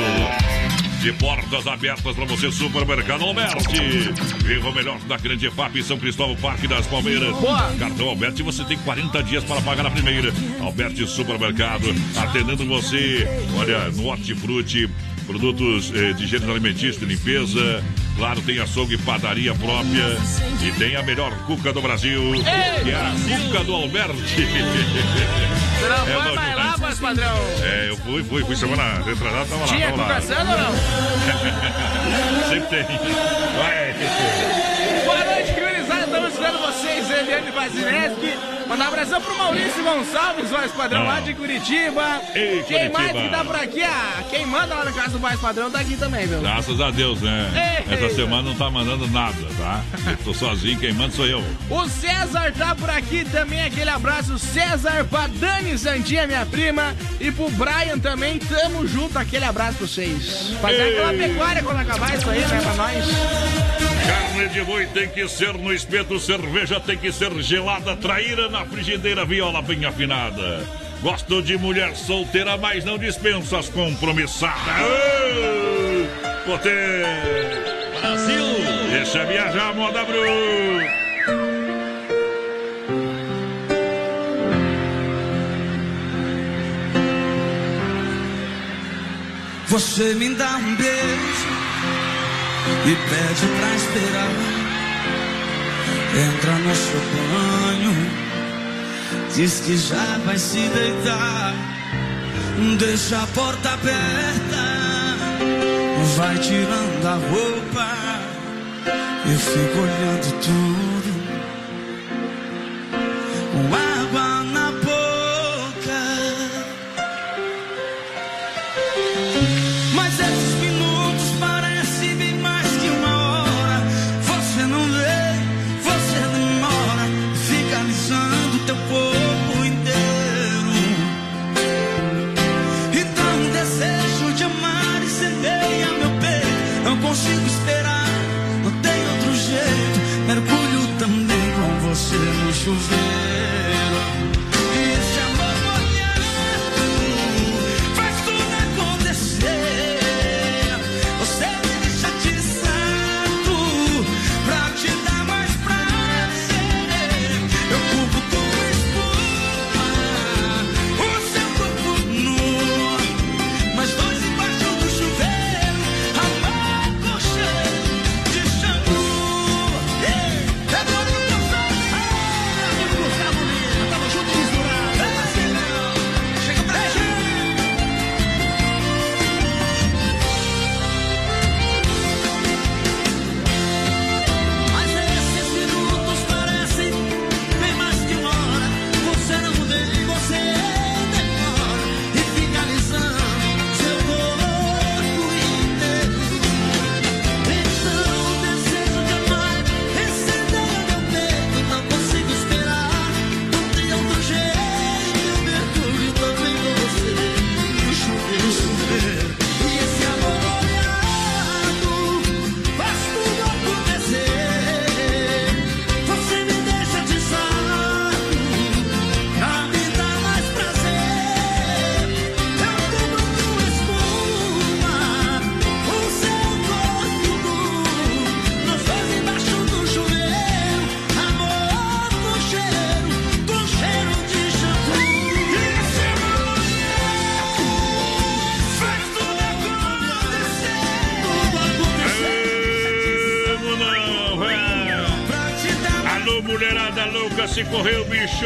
De portas abertas para você, Supermercado Alberti. Viva o melhor da Grande EFAP, São Cristóvão, Parque das Palmeiras. Boa. Cartão Alberti, você tem 40 dias para pagar a primeira. Alberti Supermercado, atendendo você. Olha, no Hortifruti, produtos eh, de gêneros alimentícios, de limpeza. Claro, tem açougue e padaria própria. E tem a melhor cuca do Brasil, que é a cuca do Alberti. Você não É, foi mais lá, voz padrão. É, eu fui, fui, fui semana retrasada, tava lá. Tinha tava lá. cuca sendo ou não? Sempre tem. Vai, Boa noite, gurizada. Estamos escutando vocês, Eliane Vazineski. Mandar um abração pro Maurício Gonçalves, voz padrão, lá de Curitiba. Ei, Quem mais Curitiba. que tá por aqui? Ah, quem manda lá na casa do voz padrão tá aqui também, viu? Graças a Deus, né? Ei. Essa semana não tá mandando nada, tá? Eu tô sozinho, quem manda sou eu. O César tá por aqui também, aquele abraço. César pra Dani Santinha, minha prima. E pro Brian também, tamo junto, aquele abraço pra vocês. Fazer Ei. aquela pecuária quando acabar isso aí, né, pra nós. Carne de boi tem que ser no espeto, cerveja tem que ser gelada, traíra na frigideira, viola bem afinada. Gosto de mulher solteira, mas não dispensa as compromissadas. Ô, potência. Brasil! Deixa viajar, moda bruta. Você me dá um beijo e pede pra esperar. Entra no seu banho, diz que já vai se deitar. Deixa a porta aberta, vai tirando a roupa. Eu fico olhando tudo com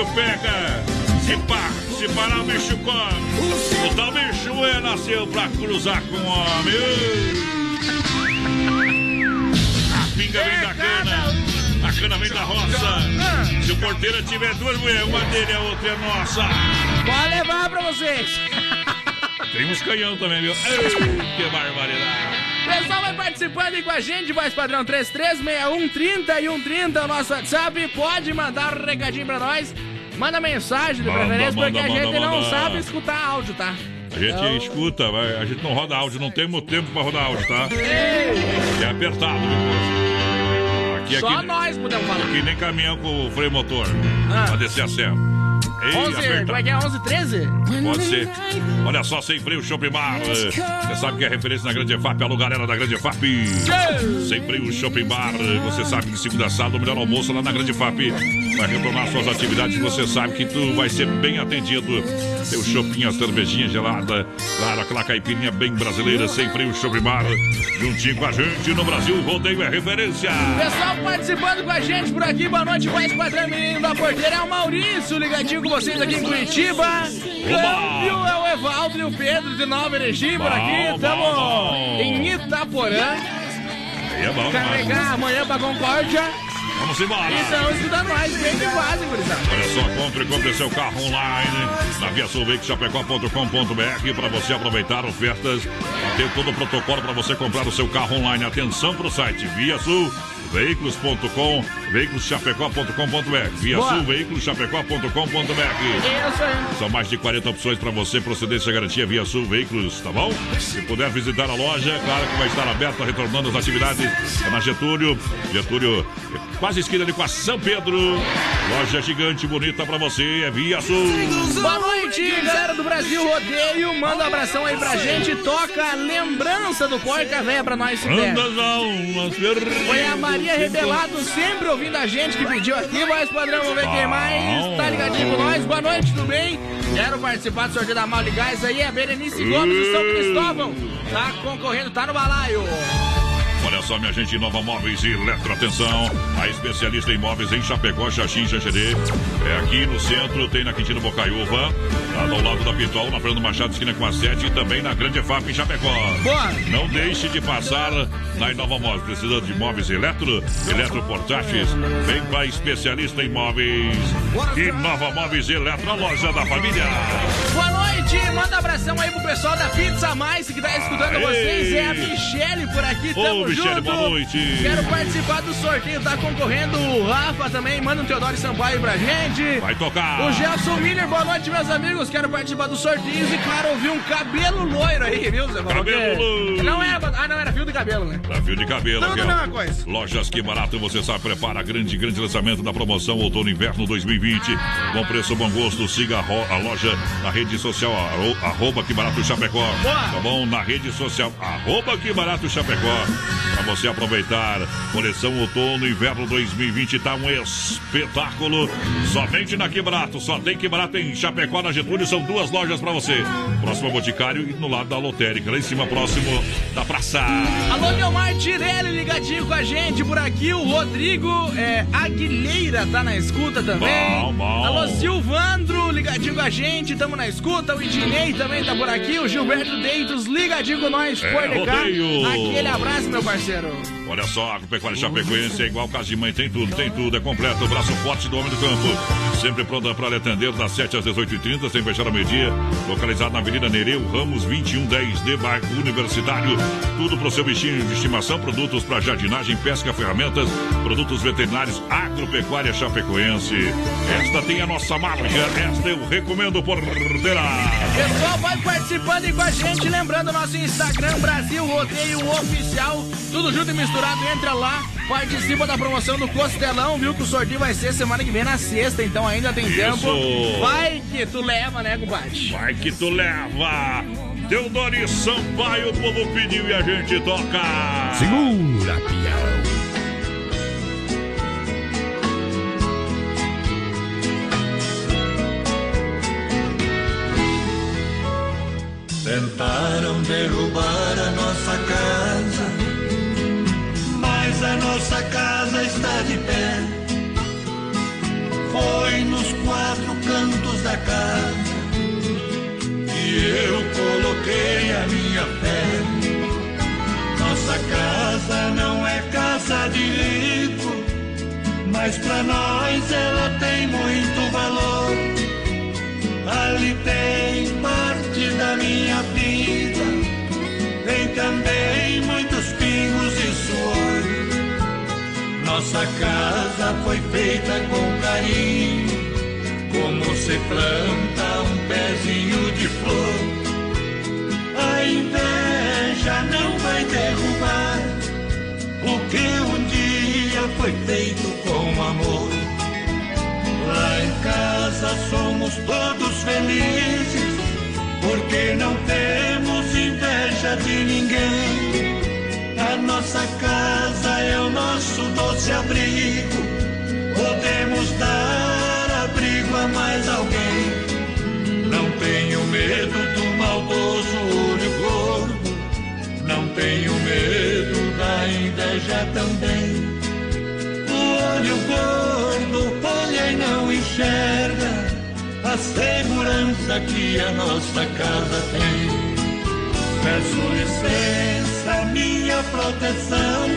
bicho pega. Se pá, se parar o bicho come. O tal bicho é nasceu pra cruzar com o homem. A pinga vem da cana. A cana vem da roça. Se o porteiro tiver duas mulheres, uma dele a outra é nossa. Pode levar pra vocês. Tem uns canhão também, viu? Ei, que barbaridade. Pessoal, vai participando aí com a gente, voz padrão 336130 e 130, o nosso WhatsApp. Pode mandar um recadinho pra nós. Manda mensagem de Manda, preferência, manda, porque a manda, gente não sabe escutar áudio, tá? A gente Então- escuta, a gente não roda áudio, não temos tempo pra rodar áudio, tá? É apertado, meu povo. Aqui, Só aqui, nós podemos falar. aqui nem caminhão com o freio motor. Ah. Pra descer a serra. Ei, 11, apertado. como é que é? 11, 13? Pode ser. Olha só, sem freio Shopping Bar. Você sabe que é referência na Grande EFAP. Alô, galera da Grande EFAP. Sem freio Shopping Bar. Você sabe que segunda sábado, o melhor almoço lá na Grande EFAP. Vai retornar suas atividades. Você sabe que tu vai ser bem atendido. Tem o shopping, a cervejinha gelada. Claro, aquela caipirinha bem brasileira. Sem freio Shopping Bar. Juntinho com a gente no Brasil. Rodeio é referência. Pessoal participando com a gente por aqui, boa noite, voz padrão menino da porteira. É o Maurício ligadinho com vocês aqui em Curitiba. Câmbio é o Evaldo e o Pedro de Nova Erechim por aqui. Bom. em Itaporã. Aí é bom. Carregar amanhã pra Concórdia. Vamos embora. Então, escutando nós, bem de quase, gurizada. Olha só, compre, compre seu carro online na viasulveicochapecó.com.br para você aproveitar ofertas. Tem todo o protocolo para você comprar o seu carro online. Atenção para o site Via Sul. Veículos.com, veiculoschapecó.com.br. Via Boa. Sul, veiculoschapecó.com.br. São mais de 40 opções para você, procedência e garantia Via Sul Veículos, tá bom? Se puder visitar a loja, claro que vai estar aberta, retornando as atividades é na Getúlio. Getúlio, quase esquina ali com a São Pedro. Loja gigante, bonita para você, é Via Sul. Boa noite, galera do Brasil Rodeio. Manda um abração aí pra gente. Toca a lembrança do Porca Véia pra nós, Foi a Maria Rebelado, sempre ouvindo a gente, que pediu aqui. Voz padrão, vamos ver quem mais. Tá ligadinho com nós. Boa noite, tudo bem? Quero participar do sorteio da Mal Gás aí. A Berenice Gomes de São Cristóvão. Tá concorrendo, tá no balaio. Só, minha gente, Nova Móveis e Eletro, atenção. A especialista em móveis em Chapecó, Xaxim, Xaxerê. É aqui no centro, tem na Quintino Bocaiúva, lá ao lado da Pitol, na Fernando Machado, esquina com a 7 e também na Grande EFAP em Chapecó. Boa! Não deixe de passar na Inova Móveis. Precisa de móveis eletro, eletroportáteis. Vem para a especialista em móveis. Inova Móveis Eletro, a loja da família. Boa noite, manda abração aí pro pessoal da Pizza Mais que tá escutando Aê! vocês. É a Michele por aqui, Ô, tamo Michele, junto. boa noite. Quero participar do sorteio, tá concorrendo o Rafa também. Manda um Teodoro Sampaio pra gente. Vai tocar. O Gelson Miller, boa noite, meus amigos. Quero participar do sorteio e, claro, ouvir um cabelo loiro aí, viu? Falou Cabelo loiro. Não era, ah, não, era fio de cabelo, né? Pra fio de cabelo, Tudo mesma coisa. Lojas Que Barato, você sabe, prepara grande, grande lançamento da promoção Outono Inverno 2020. Bom preço, bom gosto. Siga a, loja na rede social, arroba Que Barato Chapecó. Tá bom? Na rede social, arroba Que Barato Chapecó. Pra você aproveitar. Coleção Outono Inverno 2020 tá um espetáculo. Somente na Que Barato. Só tem Que Barato em Chapecó, na Getúlio. São duas lojas pra você. Próximo ao Boticário e no lado da lotérica. Lá em cima, próximo da praça. Alô, Leomar Tirelli ligadinho com a gente por aqui. O Rodrigo é, Aguilheira tá na escuta também. Bom, bom. Alô, Silvandro ligadinho com a gente. Tamo na escuta. O Idinei também tá por aqui. O Gilberto Deitos ligadinho com nós. É, por rodeio. Aquele abraço, meu parceiro. Olha só, a Agropecuária Chapecoense é igual casa de mãe, tem tudo, tem tudo, é completo, o braço forte do homem do campo. Sempre pronta para lhe atender das 7 às 18h30, sem fechar ao meio-dia. Localizado na Avenida Nereu, Ramos 2110D, bairro Universitário. Tudo pro seu bichinho de estimação, produtos para jardinagem, pesca, ferramentas, produtos veterinários, Agropecuária Chapecoense. Esta tem a nossa marca, esta eu recomendo por terá. Pessoal, vai participando aí com a gente. Lembrando nosso Instagram, Brasil Rodeio Oficial. Tudo junto e misturado. Entra lá, participa da promoção do Costelão, viu? Que o sorteio vai ser semana que vem na sexta, então ainda tem Isso. tempo. Vai que tu leva, né, compadre? Vai que tu leva! Teodoro Sampaio, o povo pediu e a gente toca! Segura, pião. Tentaram derrubar a nossa casa, nossa casa está de pé. Foi nos quatro cantos da casa que eu coloquei a minha fé. Nossa casa não é casa de rico, mas pra nós ela tem muito valor. Ali tem parte da minha vida, tem também Nossa casa foi feita com carinho, como se planta um pezinho de flor. A inveja não vai derrubar o que um dia foi feito com amor. Lá em casa somos todos felizes, porque não temos inveja de ninguém. Nossa casa é o nosso doce abrigo, podemos dar abrigo a mais alguém. Não tenho medo do maldoso olho gordo, não tenho medo da inveja também. O olho gordo olha e não enxerga a segurança que a nossa casa tem. Peço licença, minha proteção,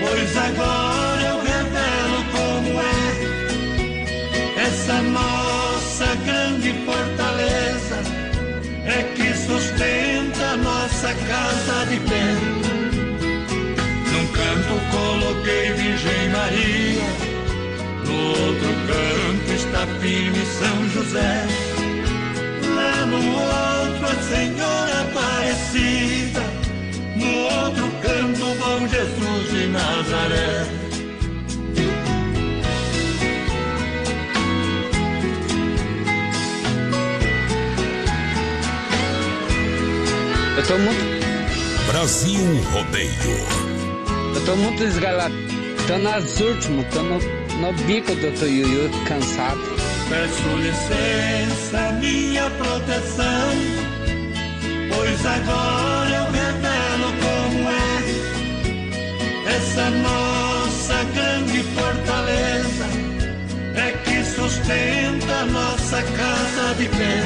pois agora eu revelo como é essa nossa grande fortaleza. É que sustenta nossa casa de pé. Num canto coloquei Virgem Maria, no outro canto está firme São José. Lá no outro a Senhora Aparecida, São Jesus de Nazaré. Eu tô muito. Brasil Rodeio. Eu tô muito desgalado. Tô nas últimas, tô no, no bico do Tuiuiu, cansado. Peço licença, minha proteção, pois agora eu revelo essa nossa grande fortaleza, é que sustenta nossa casa de pé.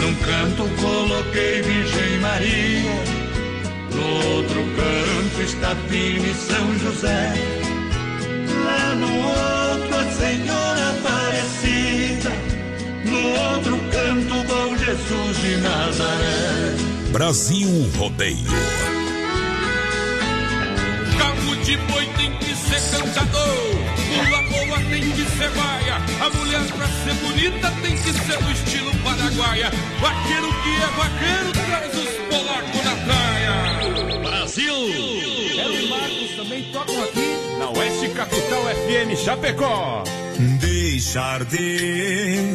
Num canto coloquei Virgem Maria, no outro canto está Pina e São José. Lá no outro a Senhora Aparecida, no outro canto Bom Jesus de Nazaré. Brasil Rodeio. De boi tem que ser cantador, pula boa tem que ser baia, a mulher pra ser bonita tem que ser do estilo paraguaia. Vaqueiro que é vaqueiro traz os polacos na praia. Brasil! Elo e Marcos também tocam aqui na Oeste Capital FM Chapecó. Deixar de,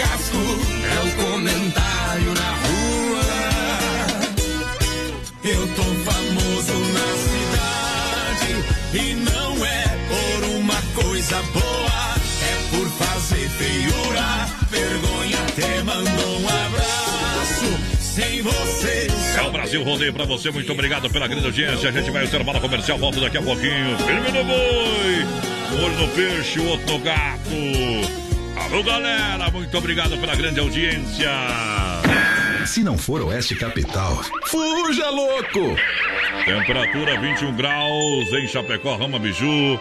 É o comentário na rua. Eu tô famoso na cidade e não é por uma coisa boa, é por fazer feiura. Vergonha até mandou um abraço. Sem você É o Brasil Rodeio pra você, muito obrigado pela grande audiência. A gente vai ao intervalo comercial, volta daqui a pouquinho. Firme no boi, olho no peixe, outro gato. Alô, galera, muito obrigado pela grande audiência. Se não for Oeste Capital, fuja louco! Temperatura 21 graus em Chapecó, Rama Biju.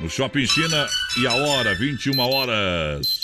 No Shopping China e a hora, 21 horas.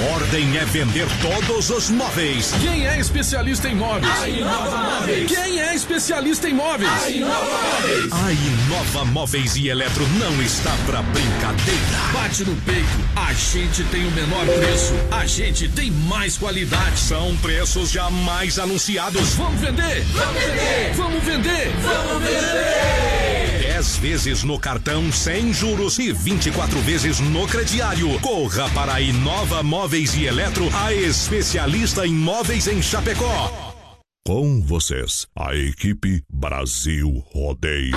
A ordem é vender todos os móveis. Quem é especialista em móveis? A Inova Móveis. Quem é especialista em móveis? A Inova Móveis. A Inova Móveis e Eletro não está pra brincadeira. Bate no peito, a gente tem o menor preço, a gente tem mais qualidade. São preços jamais anunciados. Vamos vender! Vamos vender! Vamos vender! Vamos vender! 10 vezes no cartão sem juros e 24 vezes no crediário. Corra para a Inova Móveis e Eletro, a especialista em móveis em Chapecó. Com vocês, a equipe Brasil Rodeio.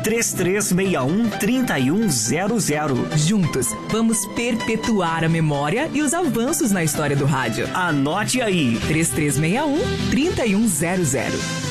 3361 3100. Juntos, vamos perpetuar a memória e os avanços na história do rádio. Anote aí: 3361 3100.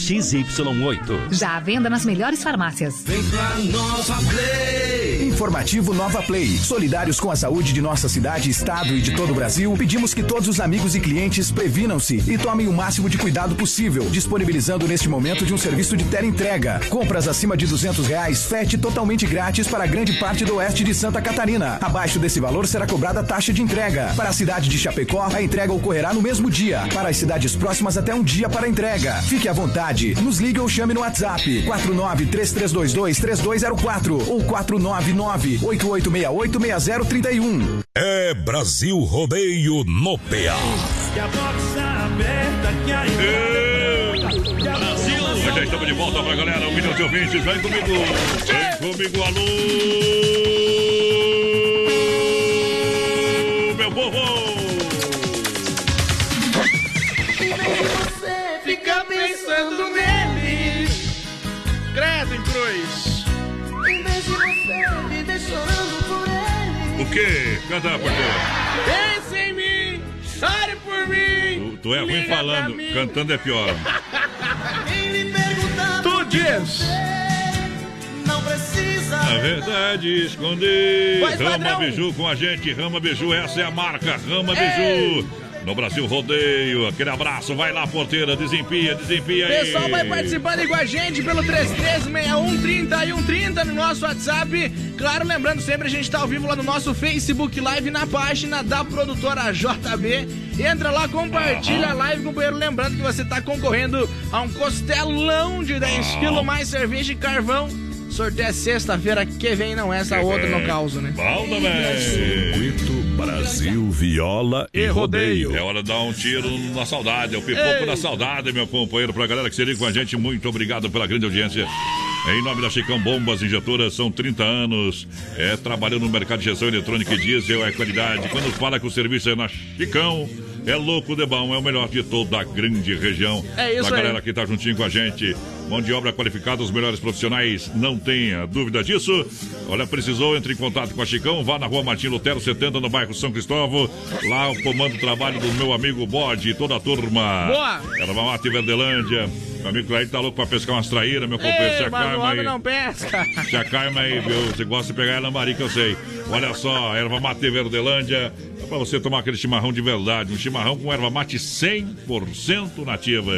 XY8. Já à venda nas melhores farmácias. Vem pra Nova Play. Informativo Nova Play. Solidários com a saúde de nossa cidade, estado e de todo o Brasil, pedimos que todos os amigos e clientes previnam-se e tomem o máximo de cuidado possível, disponibilizando neste momento de um serviço de teleentrega. Compras acima de 200 reais, frete totalmente grátis para grande parte do oeste de Santa Catarina. Abaixo desse valor será cobrada taxa de entrega. Para a cidade de Chapecó, a entrega ocorrerá no mesmo dia. Para as cidades próximas, até um dia para a entrega. Fique à vontade. Nos ligue ou chame no WhatsApp 49 3322 3204 ou 499 8868 6031. É Brasil Rodeio no PA. Que a porta aberta que a Brasil! Hoje já estamos de volta pra galera, um milhão de ouvintes, vem comigo! Vem comigo, alô! Meu povo! Pensando nele. Credo em cruz. Em vez de você viver chorando por ele. O quê? Canta, porteiro. Pense em mim, chore por mim. Tu, tu é ruim falando, cantando é pior. Tu diz. não precisa. A verdade esconder. Pois, Rama padrão. Biju com a gente, Rama Biju, essa é a marca, Rama Ei. Biju. No Brasil Rodeio, aquele abraço, vai lá, porteira, desempia, desempia aí. Pessoal vai participando aí com a gente pelo 336130 e 130 no nosso WhatsApp. Claro, lembrando sempre, a gente tá ao vivo lá no nosso Facebook Live na página da produtora JB. Entra lá, compartilha a live, companheiro. Lembrando que você tá concorrendo a um costelão de 10 quilos mais cerveja e carvão. Sorteio é sexta-feira que vem, não essa outra no caso, né? Bom também. Brasil Viola e Rodeio. É hora de dar um tiro na saudade, é o pipoco Ei. da saudade, meu companheiro. Pra galera que se liga com a gente, muito obrigado pela grande audiência. Em nome da Chicão Bombas Injetoras, são 30 anos. É, trabalhando no mercado de injeção eletrônica e diesel, é qualidade. Quando fala que o serviço é na Chicão, é louco de bom, é o melhor de toda a grande região. É isso aí. galera que tá juntinho com a gente. Mão de obra qualificada, os melhores profissionais, não tenha dúvida disso. Olha, precisou, entre em contato com a Chicão, vá na rua Martim Lutero 70, no bairro São Cristóvão. Lá o comando trabalho do meu amigo Bode e toda a turma. Boa! Erva Mate Verdelândia. Meu amigo Clair tá louco pra pescar umas traíras, meu companheiro. Se Ei, acalma aí. não pesca. Se acalma aí, viu? Você gosta de pegar lambari, que eu sei. Olha só, erva mate Verdelândia. É pra você tomar aquele chimarrão de verdade. Um chimarrão com erva mate 100% nativa.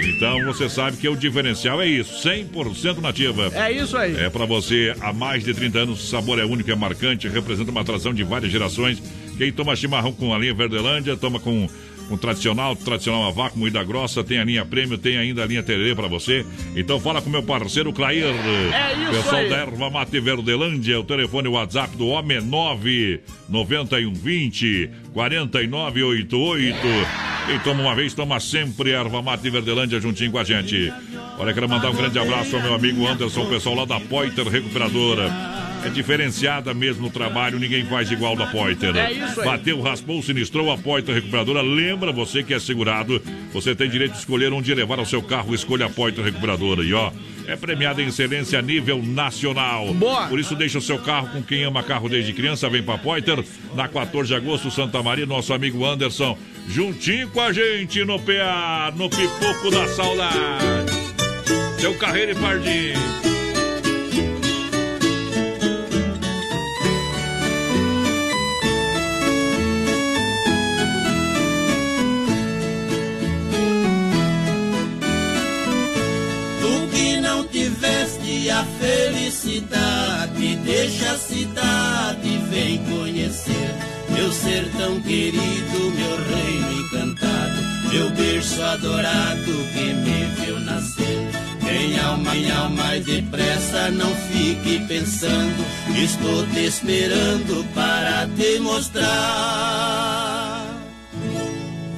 Então você sabe que o diferencial é isso, 100% nativa. É isso aí. É para você há mais de 30 anos, o sabor é único, é marcante, representa uma atração de várias gerações. Quem toma chimarrão com a linha Verdelândia, toma com com tradicional, tradicional a vácuo, moída grossa, tem a linha prêmio, tem ainda a linha tererê pra você. Então fala com meu parceiro Clair. É isso Pessoal aí. da Erva Mate Verdelândia, o telefone WhatsApp do homem é 99120 4988. Quem toma uma vez, toma sempre Erva Mate Verdelândia juntinho com a gente. Olha, quero mandar um grande abraço ao meu amigo Anderson, pessoal lá da Poiter Recuperadora. É diferenciada mesmo no trabalho, ninguém faz igual da Poiter. É isso aí. Bateu, raspou, sinistrou, a Poiter Recuperadora. Lembra você que é segurado, você tem direito de escolher onde levar o seu carro. Escolha a Poiter Recuperadora. E ó, é premiada em excelência a nível nacional. Boa. Por isso, deixa o seu carro com quem ama carro desde criança. Vem pra Poiter, na 14 de agosto, Santa Maria, nosso amigo Anderson, juntinho com a gente no PA, no Pipoco da Saudade. Seu Carreiro e Pardinho. Felicidade, deixa a cidade, vem conhecer meu sertão querido, meu reino encantado, meu berço adorado que me viu nascer. Em alma, em alma e depressa, não fique pensando, estou te esperando para te mostrar.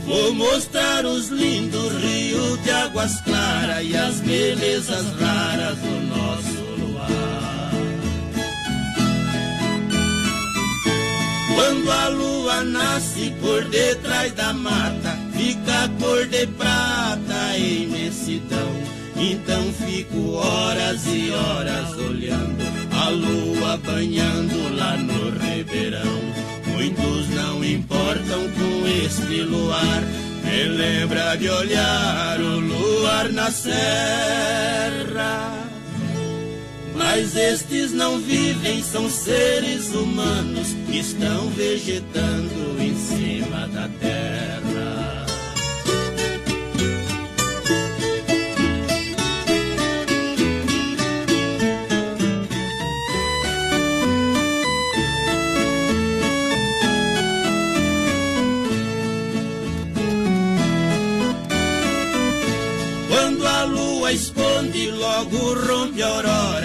Vou mostrar os lindos rios de águas claras e as belezas raras do nosso Quando a lua nasce por detrás da mata, fica cor de prata em imensidão. Então fico horas e horas olhando a lua banhando lá no ribeirão. Muitos não importam com este luar. Me lembra de olhar o luar na serra. Mas estes não vivem, são seres humanos que estão vegetando em cima da terra. Quando a lua esconde, logo rompe a aurora.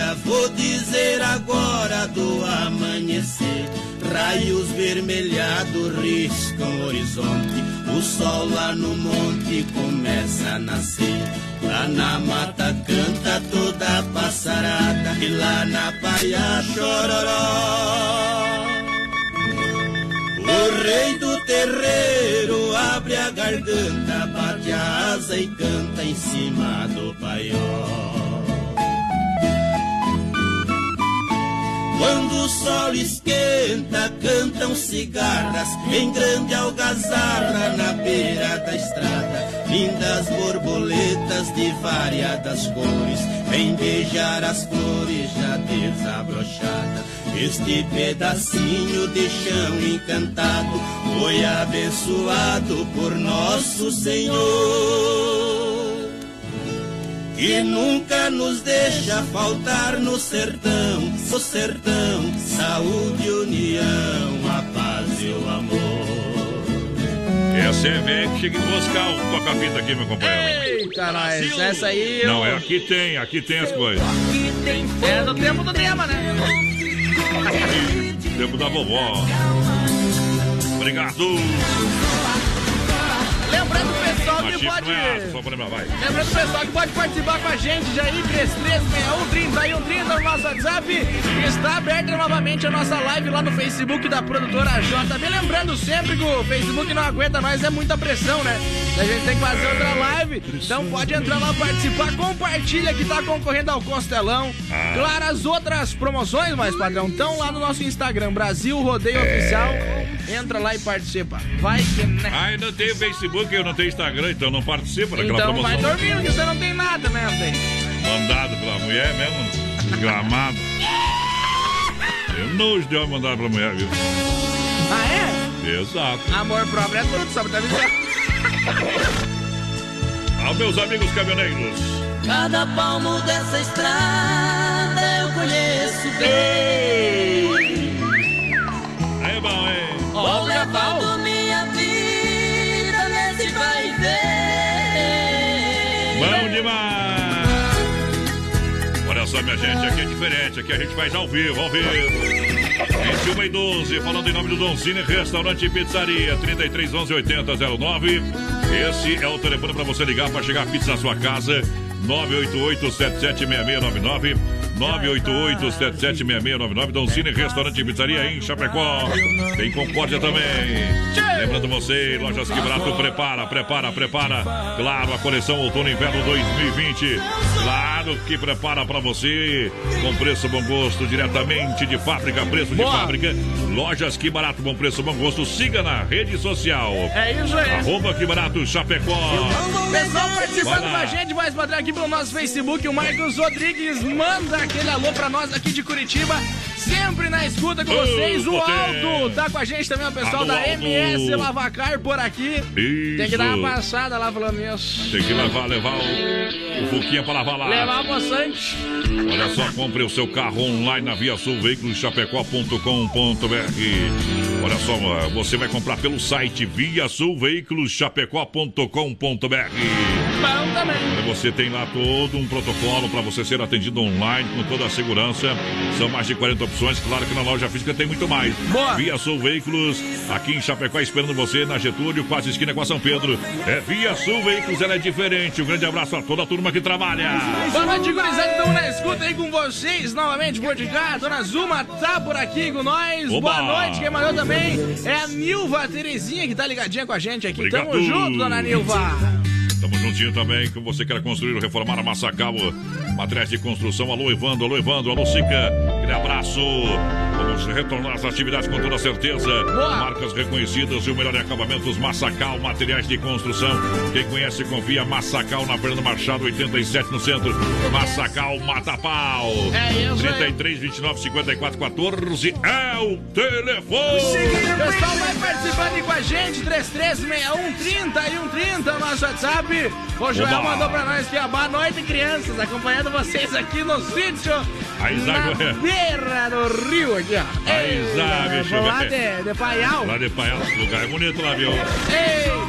Agora do amanhecer. Raios vermelhados riscam o horizonte. O sol lá no monte começa a nascer. Lá na mata canta toda a passarada. E lá na paia chororó. O rei do terreiro abre a garganta, bate a asa e canta em cima do paiol. Quando o sol esquenta, cantam cigarras em grande algazarra na beira da estrada. Lindas borboletas de variadas cores, vem beijar as flores já desabrochada. Este pedacinho de chão encantado foi abençoado por nosso Senhor que nunca nos deixa faltar no sertão, no sertão, saúde, união, a paz e o amor. Essa é velha que chega em buscar o toca-fita aqui, meu companheiro. Eita, nós, essa aí. Não, eu- é aqui tem, aqui tem as coisas. É do tempo do tema, né? Tempo da vovó. Obrigado. Lembrando o pessoal que Machismo pode. não é só pra lembrar, vai. Lembrando o pessoal que pode participar com a gente, Jair 3361 30 no nosso WhatsApp. Está aberta novamente a nossa live lá no Facebook da produtora JB. Lembrando sempre que o Facebook não aguenta nós, é muita pressão, né? A gente tem que fazer outra live. Então pode entrar lá, participar, compartilha que tá concorrendo ao Costelão. Ah. Claro, as outras promoções, mais padrão, estão lá no nosso Instagram, Brasil Rodeio Oficial. Entra lá e participa. Vai que né? Ah, eu não tenho Facebook, eu não tenho Instagram, então não participo daquela Então promoção. vai dormindo, que você não tem nada, né, Antônio? Mandado pela mulher mesmo, desgramado. Eu nojo de homem mandado pela mulher, viu? Ah, é? Exato. Amor próprio é tudo, só pra te avisar. Aos meus amigos caminhoneiros. Cada palmo dessa estrada eu conheço bem. Hein? Vou levando minha vida nesse vai e. Bom demais! Olha só, minha gente, aqui é diferente, aqui a gente faz ao vivo, ao vivo. 21 e 12, falando em nome do Donzini Restaurante e Pizzaria, 33 11 80 09. Esse é o telefone para você ligar para chegar a pizza na sua casa. 988 776699 988 776699 Donzini Restaurante e Pizzaria em Chapecó. Tem Concórdia também. Lembrando você, Lojas Que Barato, prepara, prepara, prepara. Claro, a coleção Outono e Inverno 2020. Claro que prepara para você com preço bom gosto, diretamente de fábrica, preço de Boa. fábrica. Lojas Que Barato, bom preço, bom gosto. Siga na rede social. É isso aí. Arroba Que Barato Chapecó. Pessoal participando Vai com a gente, voz padrão aqui pelo nosso Facebook. O Marcos Rodrigues manda aquele alô pra nós aqui de Curitiba. Sempre na escuta com vocês. O. Aldo tá com a gente também, o pessoal da. MS Lavacar por aqui. Tem que dar uma passada lá falando isso. Tem que levar, levar o, o Fuquinha para lavar lá. Levar bastante. Olha só, compre o seu carro online na Via Sul Veiculoschapecó.com.br. Olha só, você vai comprar pelo site Via Sul. Bom também. Você tem lá todo um protocolo para você ser atendido online com toda a segurança. São mais de 40 opções. Claro que na loja física tem muito mais. Boa. Via Sul Veículos, aqui em Chapecó, esperando você na Getúlio, quase esquina com a São Pedro. É Via Sul Veículos, ela é diferente. Um grande abraço a toda a turma que trabalha. Boa noite, gurizada. Estamos na escuta aí com vocês novamente por de cá. Dona Zuma tá por aqui com nós. Oba! Boa noite. Quem mandou também é a Nilva Terezinha, que tá ligadinha com a gente aqui. Obrigado. Tamo junto, dona Nilva. Tamo juntinho também, que você quer construir ou reformar a Massacal, materiais de construção. Alô, Evandro, alô, Evandro, alô, Sica. Aquele abraço. Vamos retornar às atividades com toda certeza. Marcas reconhecidas e o melhor acabamento, os Massacal, materiais de construção. Quem conhece, confia. Massacal na Fernanda Machado, 87 no centro. Massacal Mata Pau. É isso aí. 33, 29, 54, 14 é o telefone. O pessoal vai participando aí com a gente, 3361 30 e 130, o nosso WhatsApp. O Joel Oba. mandou pra nós que é boa noite, crianças, acompanhando vocês aqui no sítio. Aí, Zago. Beira do rio aqui, ó. Aí, Zá, bicho, lá de, de Paial. Lá de Paial, lugar é bonito lá, viu? Eita,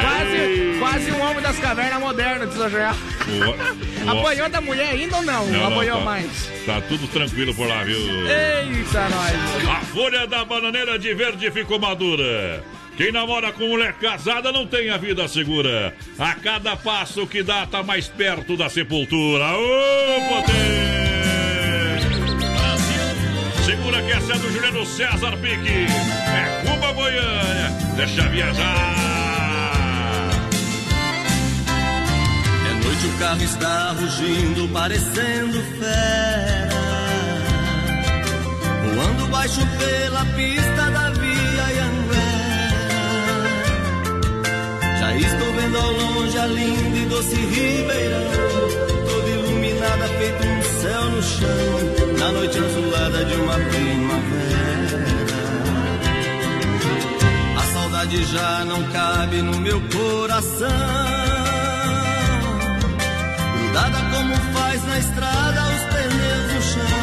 quase, quase um homem das cavernas modernas de São Joel. O- Apanhou da mulher ainda ou não? Não, Apanhou tá- mais. Tá tudo tranquilo por lá, viu? Eita, nós. A folha da bananeira de verde ficou madura. Quem namora com mulher casada não tem a vida segura. A cada passo que dá, tá mais perto da sepultura. Ô, potente! Segura que essa é do Juliano César Pique. É Cuba Goiânia. Deixa viajar. É noite, o carro está rugindo, parecendo fera. Voando baixo pela pista da Via Anguera. Já estou vendo ao longe a linda e doce Ribeirão. Iluminada, feito um céu no chão. Na noite azulada de uma primavera. A saudade já não cabe no meu coração. Grudada como faz na estrada os pneus no chão.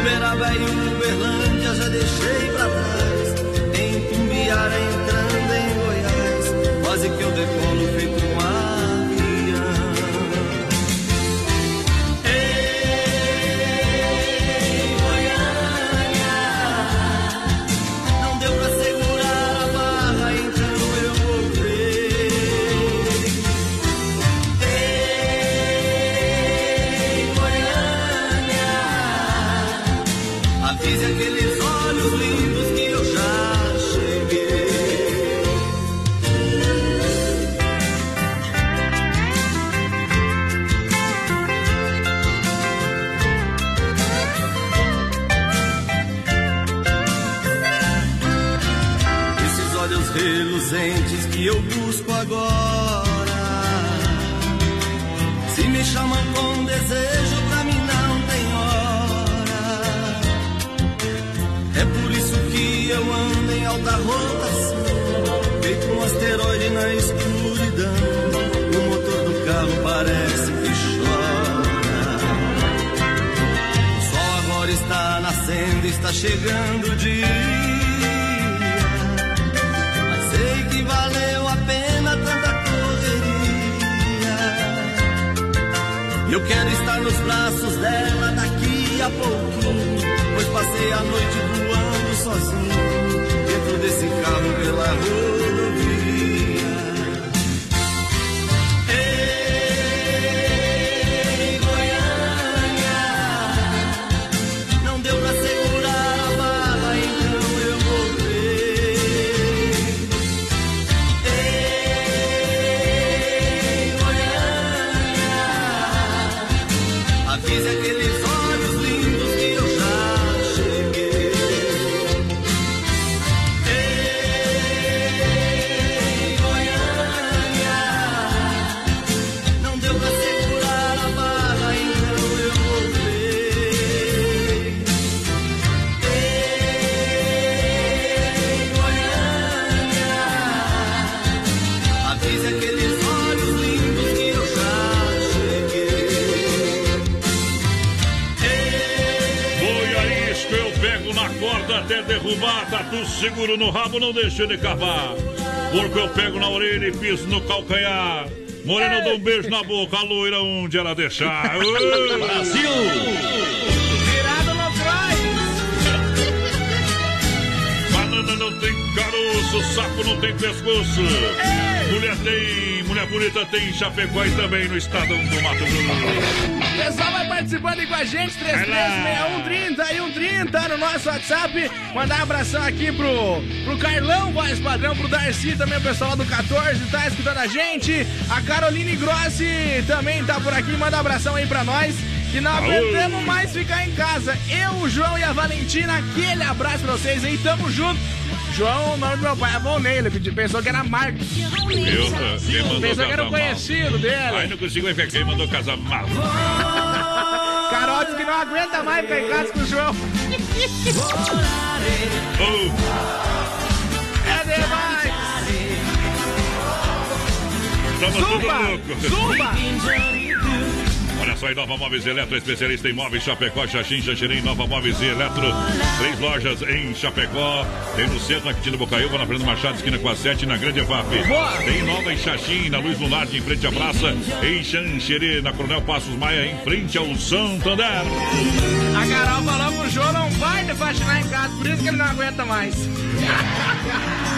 Uberaba e Uberlândia já deixei pra trás. Em Tumbiara entrando em Goiás, quase que eu decolo feito está chegando o dia. Mas sei que valeu a pena tanta correria. Eu quero estar nos braços dela daqui a pouquinho. Pois passei a noite voando sozinho dentro desse carro pela rodovia. Seguro no rabo, não deixa ele cavar. Porque eu pego na orelha e piso no calcanhar. Morena, eu dou um beijo na boca, a loira onde ela deixar. Brasil! Virado no cross. Banana não tem caroço, sapo não tem pescoço. Mulher tem, mulher bonita tem em Chapecó e também no estado do Mato Grosso. O pessoal vai participando aí com a gente, 336130 e 130 no nosso WhatsApp. Mandar um abração aqui pro, pro Carlão, voz padrão, pro Darcy, também o pessoal lá do 14 tá escutando a gente. A Caroline Grossi também tá por aqui, manda um abração aí pra nós. Que não aguentamos mais ficar em casa. Eu, o João e a Valentina, aquele abraço pra vocês aí, tamo junto. João, o nome do meu pai é Volney, ele pediu- pensou que era Marcos. Eu, Pensou que era o conhecido mal. dele. Aí não consigo ver quem mandou casar mal. Carol disse que não aguenta mais ficar em casa com o João. É demais! Estamos tudo Zumba! louco. Zumba! Olha só, aí, Nova Móveis e Eletro, especialista em móveis Chapecó, Xaxim, Xanxerém, Nova Móveis e Eletro. Três lojas em Chapecó. Tem no centro, na Quintino Bocaiúva, na Fernando Machado, esquina com a 7, na Grande EFAP. Boa! Tem nova em Xaxim, na Luz Lunardi, em frente à praça. Em Xanxerê, na Coronel Passos Maia, em frente ao Santander. A Carol falou pro João não vai faxinar em casa, por isso que ele não aguenta mais.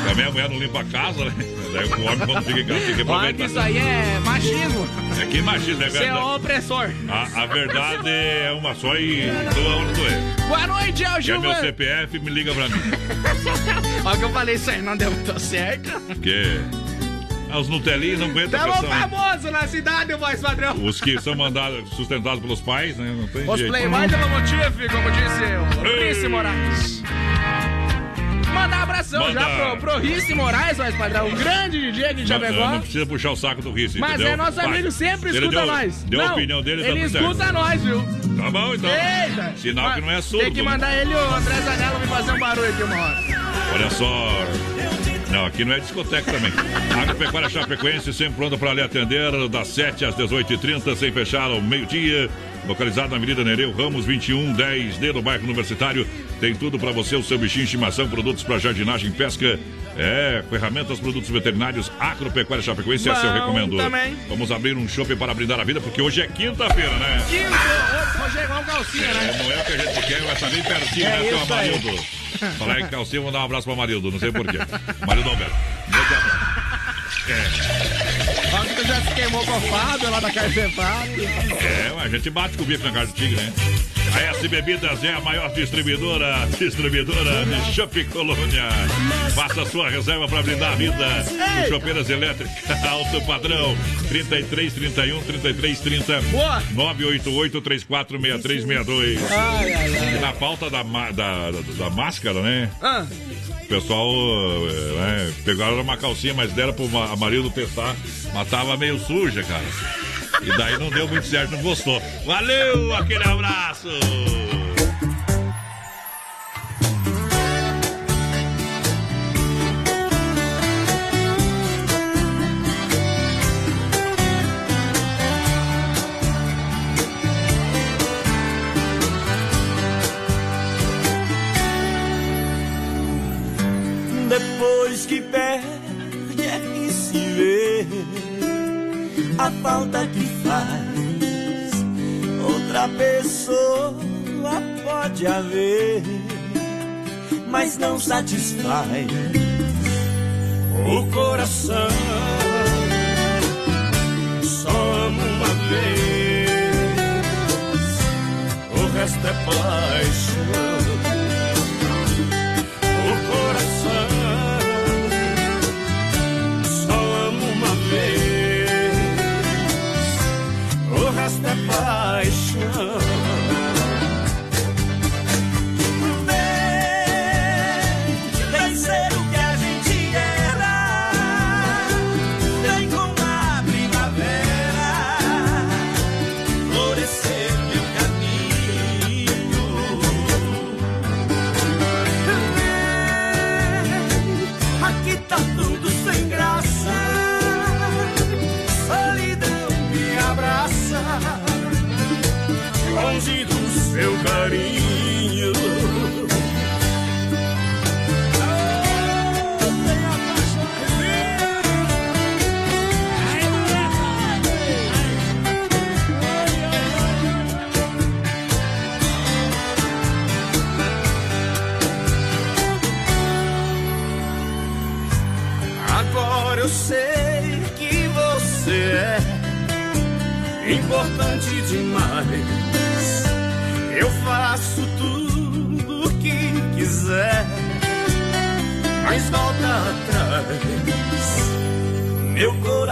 Também a mulher não limpa a casa, né? Daí o homem, quando fica em casa, tem que Olha que aproveitar. isso aí é machismo. É que machismo, é Você é verdade. A, a verdade é uma só e doa onde doer. Boa noite, é o Quer meu Gilvan. CPF, me liga pra mim. Olha que eu falei isso aí, não deu muito certo. Porque ah, os Nutelinhos não aguentam Tamo pressão. famoso na cidade, o voz padrão. Os que são mandados, sustentados pelos pais, né? Não tem Os jeito. Playboy do Lomotive, como disse o Ei. Rice Moraes. Mandar um abração Manda. já pro, pro Rice Moraes, voz padrão. Um grande DJ de Chapecó. não precisa puxar o saco do Rice, Mas entendeu? é nosso Vai. amigo, sempre Ele escuta deu, nós. Deu a Não, opinião dele, tá Ele certo. escuta nós, viu? Tá bom, então. Eita! Sinal que não é surdo. Tem que mandar ele, o André Zanella, me fazer um barulho aqui uma hora. Olha só. Não, aqui não é discoteca também. Agropecuária Chapecoense, sempre pronta para lhe atender, das 7 às 18h30, sem fechar ao meio-dia. Localizado na Avenida Nereu Ramos 2110D, no bairro Universitário. Tem tudo para você, o seu bichinho estimação, produtos para jardinagem, pesca, é, ferramentas, produtos veterinários. Agropecuária Chapecoense, esse eu Bom recomendo. também. Vamos abrir um shopping para brindar a vida, porque hoje é quinta-feira, né? Ô, vou chegar um calcinha, né? É, não é o que a gente quer, mas tá bem pertinho, É né, seu. Amarildo? Falar em calcinha, vou dar um abraço pro Amarildo, não sei porquê. Marildo Alberto. É, Tu já se queimou com o Fábio lá da Fábio. é, a gente bate com o bife na casa do tigre, né? A S Bebidas é a maior distribuidora, distribuidora de Chopp Colônia. Faça sua reserva para brindar a vida. Ei! Chopeiras elétricas, alto padrão. 33 31 33 30 Boa! 988 346362. Ai, ai, ai. E na pauta da, da, da, da máscara, né? Ah, O pessoal eh, né, pegaram uma calcinha, mas deram pro ma- marido testar, mas tava meio suja, cara. E daí não deu muito certo, não gostou. Valeu, aquele abraço! Falta que faz. Outra pessoa pode haver, mas não satisfaz o coração. Só uma vez, o resto é paixão. O coração resto é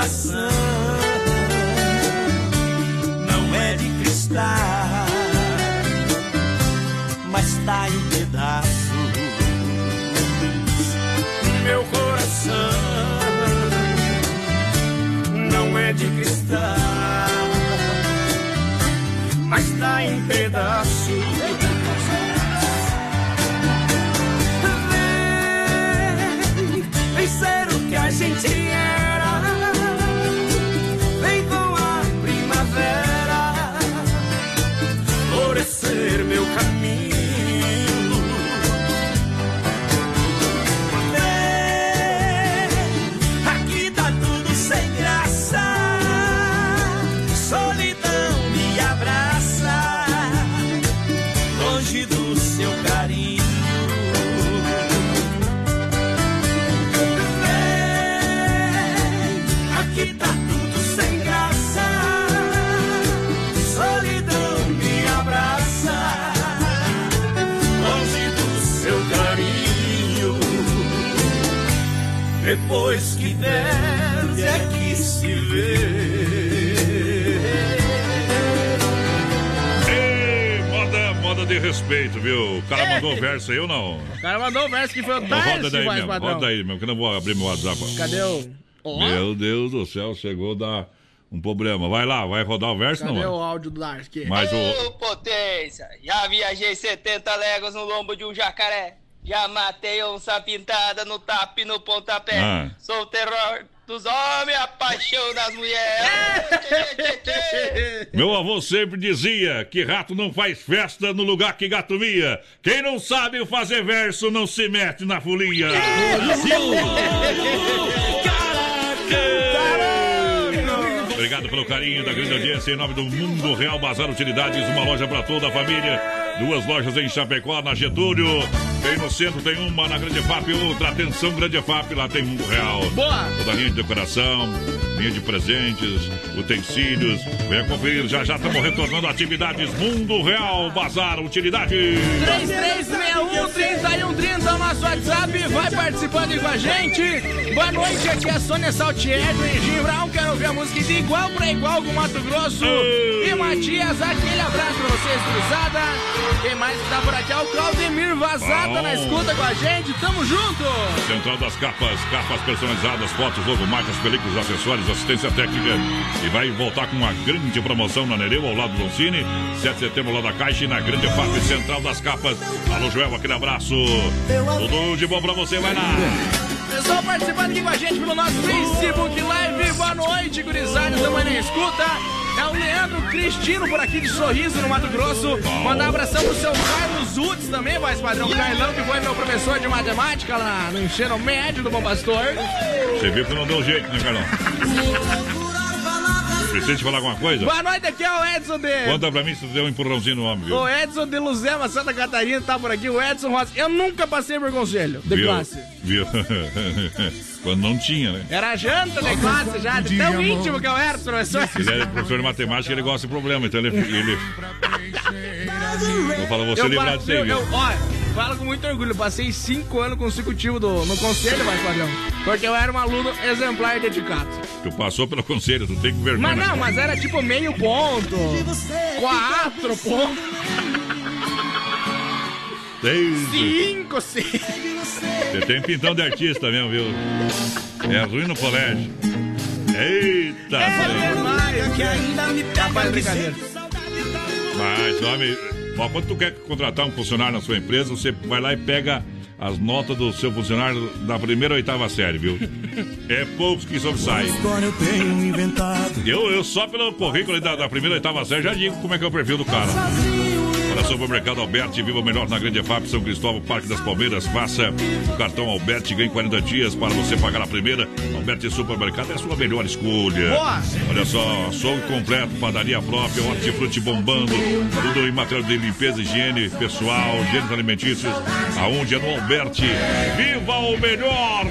coração não é de cristal, mas tá em pedaços. Meu coração não é de cristal, mas tá em pedaços. Respeito, viu? O cara mandou o verso aí ou não? O cara mandou o verso que foi o Então roda Darcy, daí mesmo, padrão. roda aí mesmo, que eu não vou abrir meu WhatsApp. Cadê o... Ó, Meu Deus do céu, chegou a dar um problema. Vai lá, vai rodar o verso cadê não? o áudio do Darcy? Mas o... Ô, potência! Já viajei 70 léguas no lombo de um jacaré. Já matei onça pintada no tap e no pontapé. Ah. Sou o terror dos homens, a paixão das mulheres. Meu avô sempre dizia que rato não faz festa no lugar que gato mia. Quem não sabe fazer verso não se mete na folia. Obrigado pelo carinho da grande audiência em nome do Mundo Real Bazar Utilidades, uma loja para toda a família. Duas lojas em Chapecó, na Getúlio. Tem no centro, tem uma na Grande FAP, outra. Atenção, Grande FAP, lá tem Mundo Real. Boa! Toda linha de decoração, linha de presentes, utensílios. Venha conferir, já já estamos retornando atividades Mundo Real Bazar Utilidades. 3361-3130 o nosso WhatsApp, vai participando aí com a gente. Boa noite, aqui é a Sônia Saltier do Engenho Brown. Quero ouvir a música de igual pra igual com Mato Grosso. E Matias, aquele abraço pra vocês, cruzada. Quem mais que tá por aqui é o Claudemir Vazada na escuta com a gente. Tamo junto! Central das Capas, capas personalizadas, fotos, logomarcas, películas, acessórios, assistência técnica. E vai voltar com uma grande promoção na Nereu, ao lado do Doncini. 7 de setembro, lá da Caixa e na Grande FAP Central das Capas. Alô, Joel, aquele abraço. Tudo de bom pra você, vai lá. Pessoal participando aqui com a gente pelo nosso Facebook Live. Boa noite, gurizada. Estamos na escuta. É o Leandro Cristino por aqui de Sorriso, no Mato Grosso. Mandar um abração pro seu Carlos Utz também, voz padrão. Carlão, que foi meu professor de matemática lá no ensino médio do Bom Pastor. Você viu que não deu jeito, né, Carlão? Precisa te falar alguma coisa? Boa noite, aqui é o Edson de... Conta pra mim se tu deu um empurrãozinho no homem, viu? O Edson de Luzema, Santa Catarina, tá por aqui. O Edson Rosa. Eu nunca passei por conselho de viu? classe. Viu? Quando não tinha, né? Era janta de classe já, de tão íntimo que eu era, professor. Ele é professor de matemática, ele gosta de problema, então ele. ele... Vou falar, você Eu falo- disso aí, eu- viu? eu- Olha, falo com muito orgulho. Passei cinco anos consecutivos do- no conselho, vai padrão. Porque eu era um aluno exemplar e dedicado. Tu passou pelo conselho, tu tem que vergonha. Mas não, mas era tipo meio ponto, quatro pontos, Desde... cinco, seis. Você tem pintão de artista mesmo, viu? É ruim no colégio. Eita! Rapaz, brincadeira. Mas, homem, ó, quando tu quer contratar um funcionário na sua empresa, você vai lá e pega as notas do seu funcionário da primeira ou oitava série, viu? É poucos que sobressaem. Eu. Eu, só pelo currículo da, da primeira ou oitava série já digo como é que é o perfil do cara. Olha, Supermercado Alberti, viva o melhor na Grande EFAP, São Cristóvão, Parque das Palmeiras. Faça o cartão Alberti ganhe 40 dias para você pagar a primeira. Alberti Supermercado é a sua melhor escolha. Boa! Olha só, som completo, padaria própria, hortifruti bombando, tudo em material de limpeza, higiene pessoal, gêneros alimentícios. Aonde é no Alberti. Viva o melhor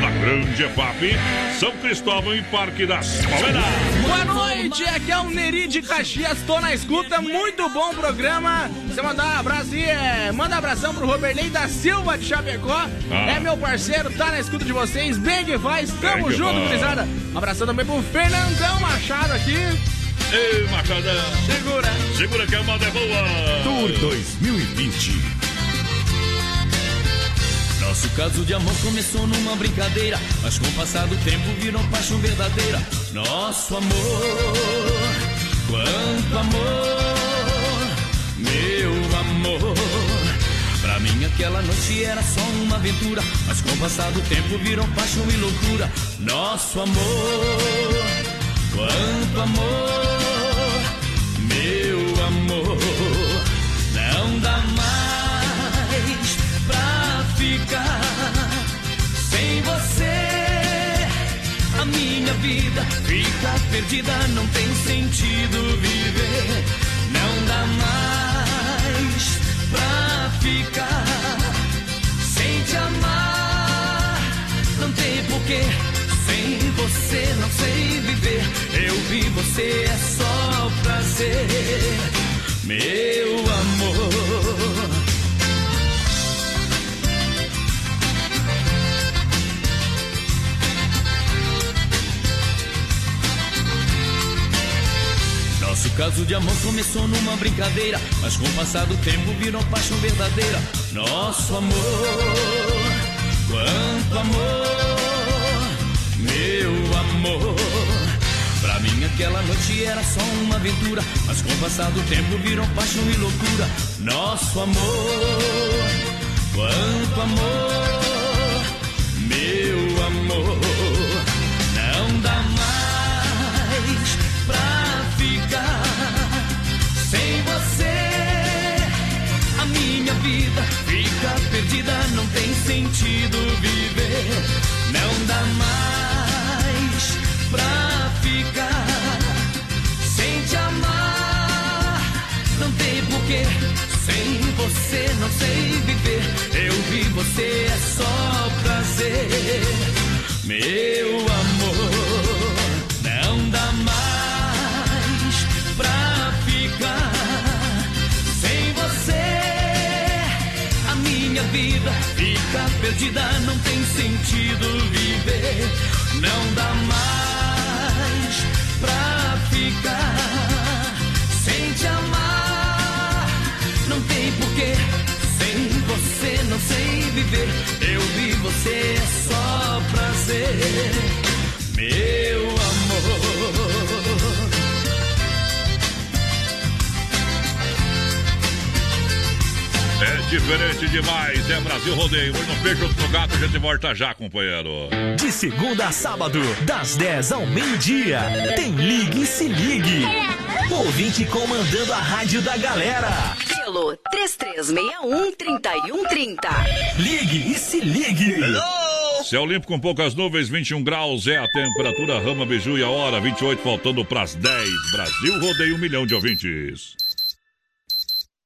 na Grande EFAP, São Cristóvão e Parque das Palmeiras. Boa noite, aqui é o Neri de Caxias, tô na escuta, muito bom programa. Você mandar um abraço aí, é, manda abração pro Roberley da Silva de Chapecó. Ah. É meu parceiro, tá na escuta de vocês, bem que faz, tamo Bem junto, gurizada. Abração também pro Fernandão Machado aqui. Ei, Machadão. Segura. Segura que a moda é boa. Tour 2020. Nosso caso de amor começou numa brincadeira, mas com o passar do tempo virou paixão verdadeira. Nosso amor, quanto amor, meu amor. Pra mim aquela noite era só uma aventura, mas com o passar do tempo virou paixão e loucura. Nosso amor, quanto amor, vida fica perdida, não tem sentido viver. Não dá mais pra ficar sem te amar. Não tem porquê, sem você não sei viver. Eu vi você é só prazer, meu amor. Nosso caso de amor começou numa brincadeira, mas com o passar do tempo virou paixão verdadeira. Nosso amor, quanto amor, meu amor. Pra mim aquela noite era só uma aventura, mas com o passar do tempo virou paixão e loucura. Nosso amor, quanto amor, perdida, não tem sentido viver. Não dá mais pra ficar sem te amar. Não tem porquê, sem você não sei viver. Eu vi você é só prazer, meu amor. Fica perdida, não tem sentido viver. Não dá mais pra ficar sem te amar. Não tem porquê, sem você não sei viver. Eu vi você diferente demais, é Brasil Rodeio. Hoje no Peixe Outro Gato, a gente volta já, companheiro. De segunda a sábado, das 10 ao meio-dia, tem Ligue e Se Ligue. Ouvinte comandando a rádio da galera. Paulo, 3361-3130. Ligue e se ligue. Céu limpo com poucas nuvens, 21 graus é a temperatura. Rama Biju e a hora, 28, faltando pras 10. Brasil rodeia um milhão de ouvintes.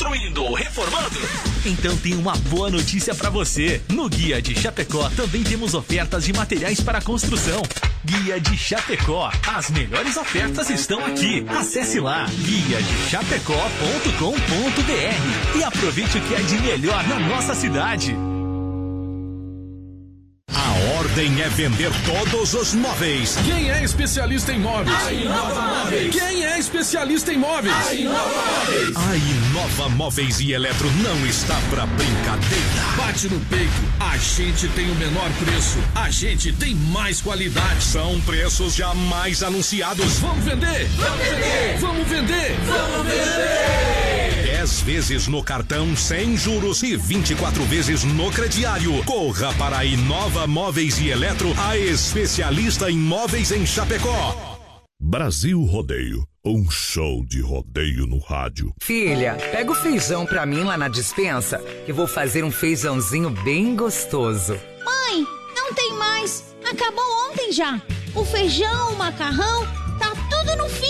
Construindo ou reformando? Então tem uma boa notícia para você. No Guia de Chapecó também temos ofertas de materiais para construção. Guia de Chapecó. As melhores ofertas estão aqui. Acesse lá guia de chapecó.com.br e aproveite o que é de melhor na nossa cidade. A ordem é vender todos os móveis. Quem é especialista em móveis? A Inova Móveis. Quem é especialista em móveis? A Inova Móveis. A Inova Móveis e Eletro não está pra brincadeira. Bate no peito. A gente tem o menor preço. A gente tem mais qualidade. São preços jamais anunciados. Vamos vender? Vamos vender! Vamos vender! Vamos vender! 10 vezes no cartão sem juros e 24 vezes no crediário. Corra para a Inova Móveis e Eletro, a especialista em móveis em Chapecó. Brasil Rodeio, um show de rodeio no rádio. Filha, pega o feijão pra mim lá na dispensa, que vou fazer um feijãozinho bem gostoso. Mãe, não tem mais. Acabou ontem já. O feijão, o macarrão, tá tudo no fim.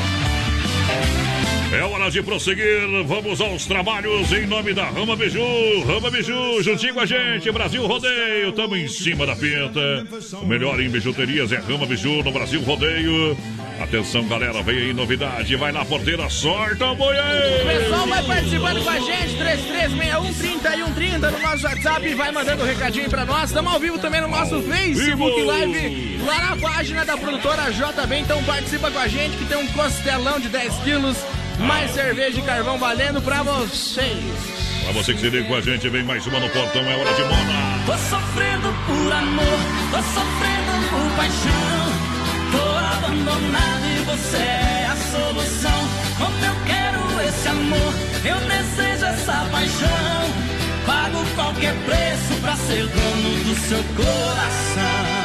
É hora de prosseguir. Vamos aos trabalhos em nome da Rama Biju. Rama Biju, juntinho com a gente. Brasil Rodeio, tamo em cima da pinta. O melhor em bijuterias é Rama Biju no Brasil Rodeio. Atenção, galera, vem aí novidade. Vai na porteira, sorta a boia aí. O pessoal vai participando com a gente, 3361-3130 no nosso WhatsApp. Vai mandando um recadinho pra nós. Estamos ao vivo também no nosso Facebook vivo. Live, lá na página da produtora JB. Então participa com a gente que tem um costelão de 10 quilos. Mais cerveja e carvão valendo pra vocês. Pra você que se liga com a gente, vem mais uma no portão, é hora de moda. Tô sofrendo por amor, tô sofrendo por paixão. Tô abandonado e você é a solução. Como eu quero esse amor, eu desejo essa paixão. Pago qualquer preço pra ser dono do seu coração.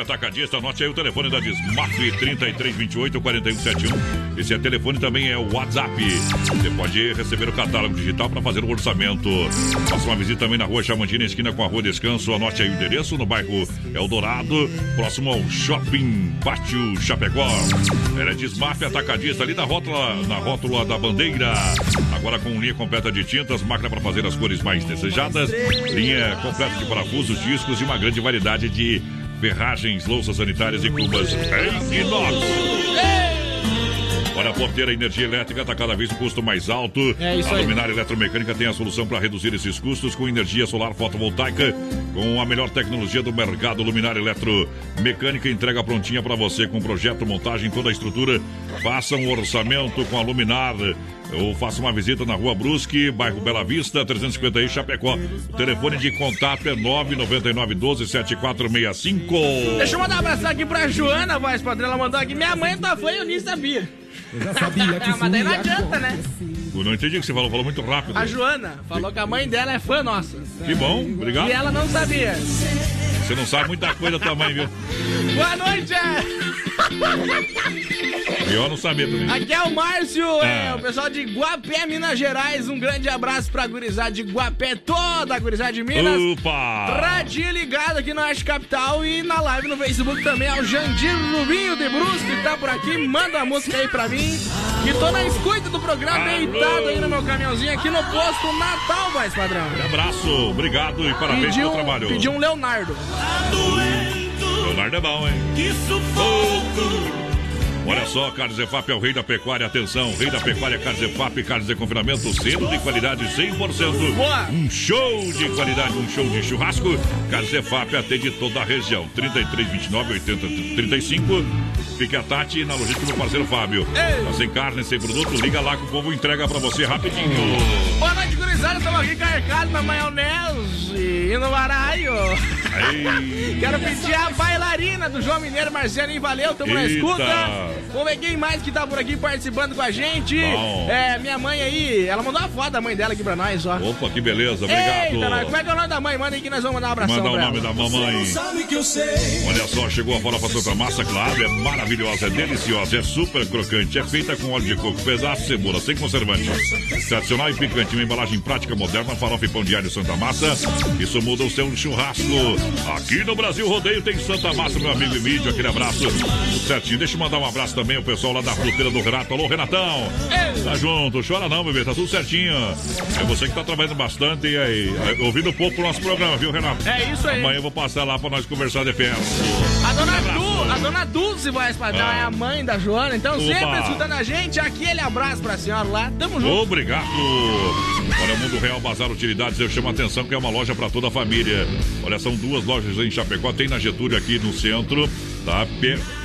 Atacadista, anote aí o telefone da Desmaf 3328-4171. Esse é telefone também é o WhatsApp. Você pode receber o catálogo digital para fazer o orçamento. Faça uma visita também na rua Chamantina, esquina com a rua Descanso. Anote aí o endereço no bairro Eldorado, próximo ao Shopping Pátio Chapecó. Era Desmaf Atacadista, ali na rótula, na rótula da bandeira. Agora com linha completa de tintas, máquina para fazer as cores mais desejadas, linha completa de parafusos, discos e uma grande variedade de ferragens, louças sanitárias e cubas em inox. Olha, a porteira energia elétrica está cada vez um custo mais alto. É isso a. Luminária Eletromecânica tem a solução para reduzir esses custos com energia solar fotovoltaica, com a melhor tecnologia do mercado. Luminária Eletromecânica entrega prontinha para você com projeto, montagem, toda a estrutura. Faça um orçamento com a Luminar. Ou faça uma visita na Rua Brusque, bairro Bela Vista, 350 Chapecó. O telefone de contato é 999 12 7465. Deixa eu mandar um abraço aqui pra Joana, voz padrão. Ela mandou aqui. Minha mãe tá fã e eu nem sabia. Eu já sabia que Ah, mas daí não adianta, né? Não entendi o que você falou, falou muito rápido. A Joana falou que a mãe dela é fã nossa. Que bom, obrigado. E ela não sabia. Você não sabe muita coisa da tua mãe, viu? Boa noite, é. Melhor não saber também. Aqui é o Márcio, é, Ah. o pessoal de Guapé, Minas Gerais. Um grande abraço pra gurizada de Guapé, toda a gurizada de Minas. Opa! Radinho ligado aqui no Oeste Capital e na live no Facebook também é o Jandir Rubinho de Brusque que tá por aqui. Manda a música aí pra mim. Que tô na escuta do programa, deitado aí no meu caminhãozinho aqui no posto Natal, mais padrão. Um abraço, obrigado e parabéns Pediu, pelo trabalho. pediu um Leonardo. Leonardo é bom, hein? Que sufoco. Olha só, Carlos Efap é o rei da pecuária. Atenção, rei da pecuária Carlos Efap, Carlos de confinamento, selo de qualidade 100%. Boa. Um show de qualidade, um show de churrasco. Carlos Efap atende toda a região. 33, 29, 80, 35. Fique a Tati na logística do parceiro Fábio. Tá sem carne, sem produto, liga lá que o povo entrega pra você rapidinho. Boa noite, gurizada. Estamos aqui carregados na maionese e no baraio. Quero pedir a bailarina do João Mineiro, Marcelinho. Valeu, tamo na Eita. escuta. Vamos ver quem mais que tá por aqui participando com a gente. Bom. É, minha mãe aí, ela mandou uma foto da mãe dela aqui pra nós, ó. Opa, que beleza, Eita, nós- obrigado. como é que é o nome da mãe? Manda aí que nós vamos mandar um abração Manda o nome ela. da mamãe. Sabe que eu sei. Olha só, chegou a farofa Santa Massa, claro, é maravilhosa, é deliciosa, é super crocante, é feita com óleo de coco, pedaço de cebola, sem conservante. Tradicional e picante, uma embalagem prática moderna, farofa e pão de alho Santa Massa. Isso muda o seu churrasco. Aqui no Brasil Rodeio tem Santa Massa, meu amigo Emílio, aquele abraço. Tudo certinho. Deixa eu mandar um abraço também ao pessoal lá da fruteira do Renato. Alô, Renatão. Tá junto, chora não, bebê, tá tudo certinho. É você que tá trabalhando bastante e aí, ouvindo pouco o nosso programa, viu, Renato? É isso aí. Amanhã eu vou passar lá pra nós conversar de perto. A dona, Du, a dona Dulce vai Ah. é a mãe da Joana, então Opa. sempre escutando a gente. Aquele abraço pra senhora lá. Tamo junto. Obrigado! Olha, o Mundo Real Bazar Utilidades, eu chamo a atenção que é uma loja para toda a família. Olha, são duas lojas em Chapecó, tem na Getúlio aqui no centro, tá?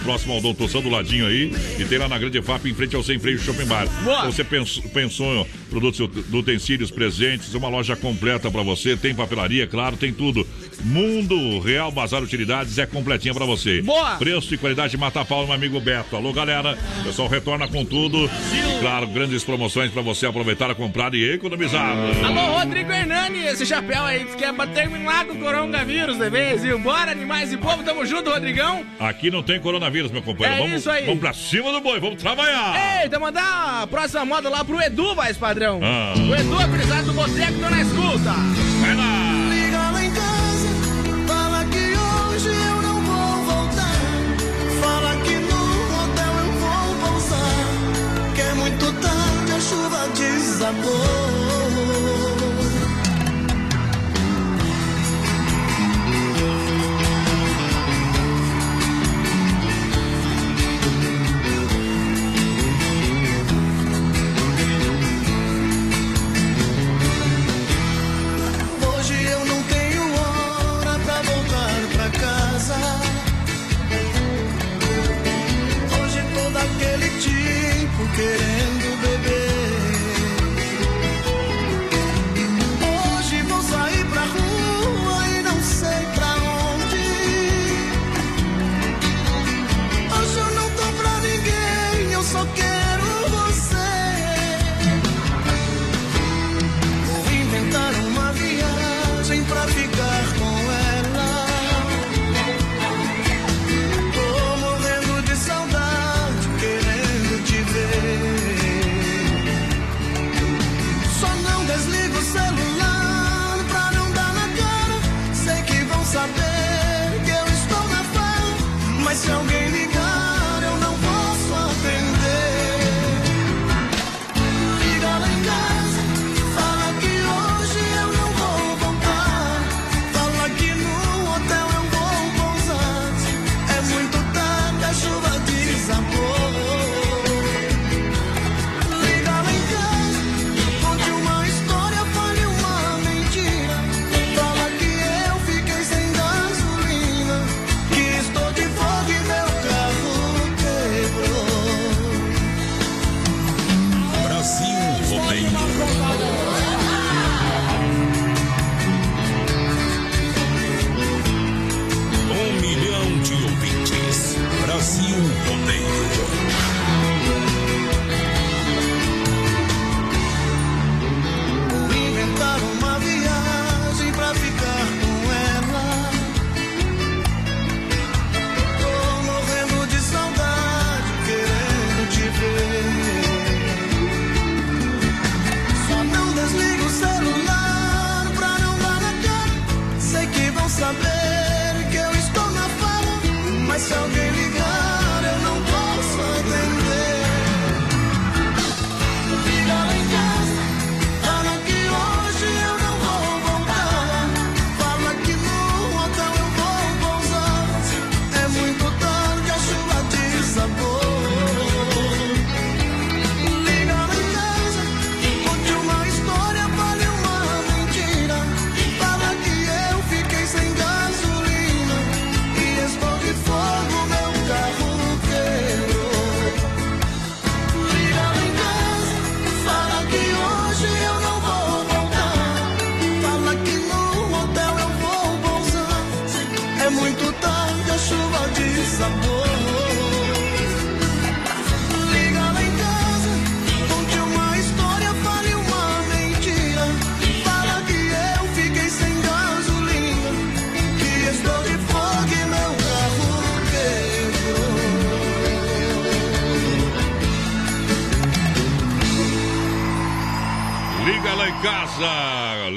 Próximo ao Doutor São do ladinho aí, e tem lá na Grande FAP, em frente ao Sem Freio Shopping Bar. Boa. Você pensou, pensou produtos de utensílios, presentes, uma loja completa para você, tem papelaria, claro, tem tudo. Mundo Real Bazar Utilidades é completinha para você. Boa. Preço e qualidade mata pau, meu amigo Beto. Alô, galera, o pessoal retorna com tudo. E claro, grandes promoções para você aproveitar a comprar e economizar. Alô, Rodrigo Hernani, esse chapéu aí que é pra terminar com o coronavírus de vez, viu? Bora, animais e povo, tamo junto, Rodrigão. Aqui não tem coronavírus, meu companheiro. É vamos, isso aí. vamos pra cima do boi, vamos trabalhar. Eita, mandar a próxima moda lá pro Edu, vai, padrão. Ah. O Edu, apesar do boteco, tô na escuta. Muito tarde, a chuva desabou.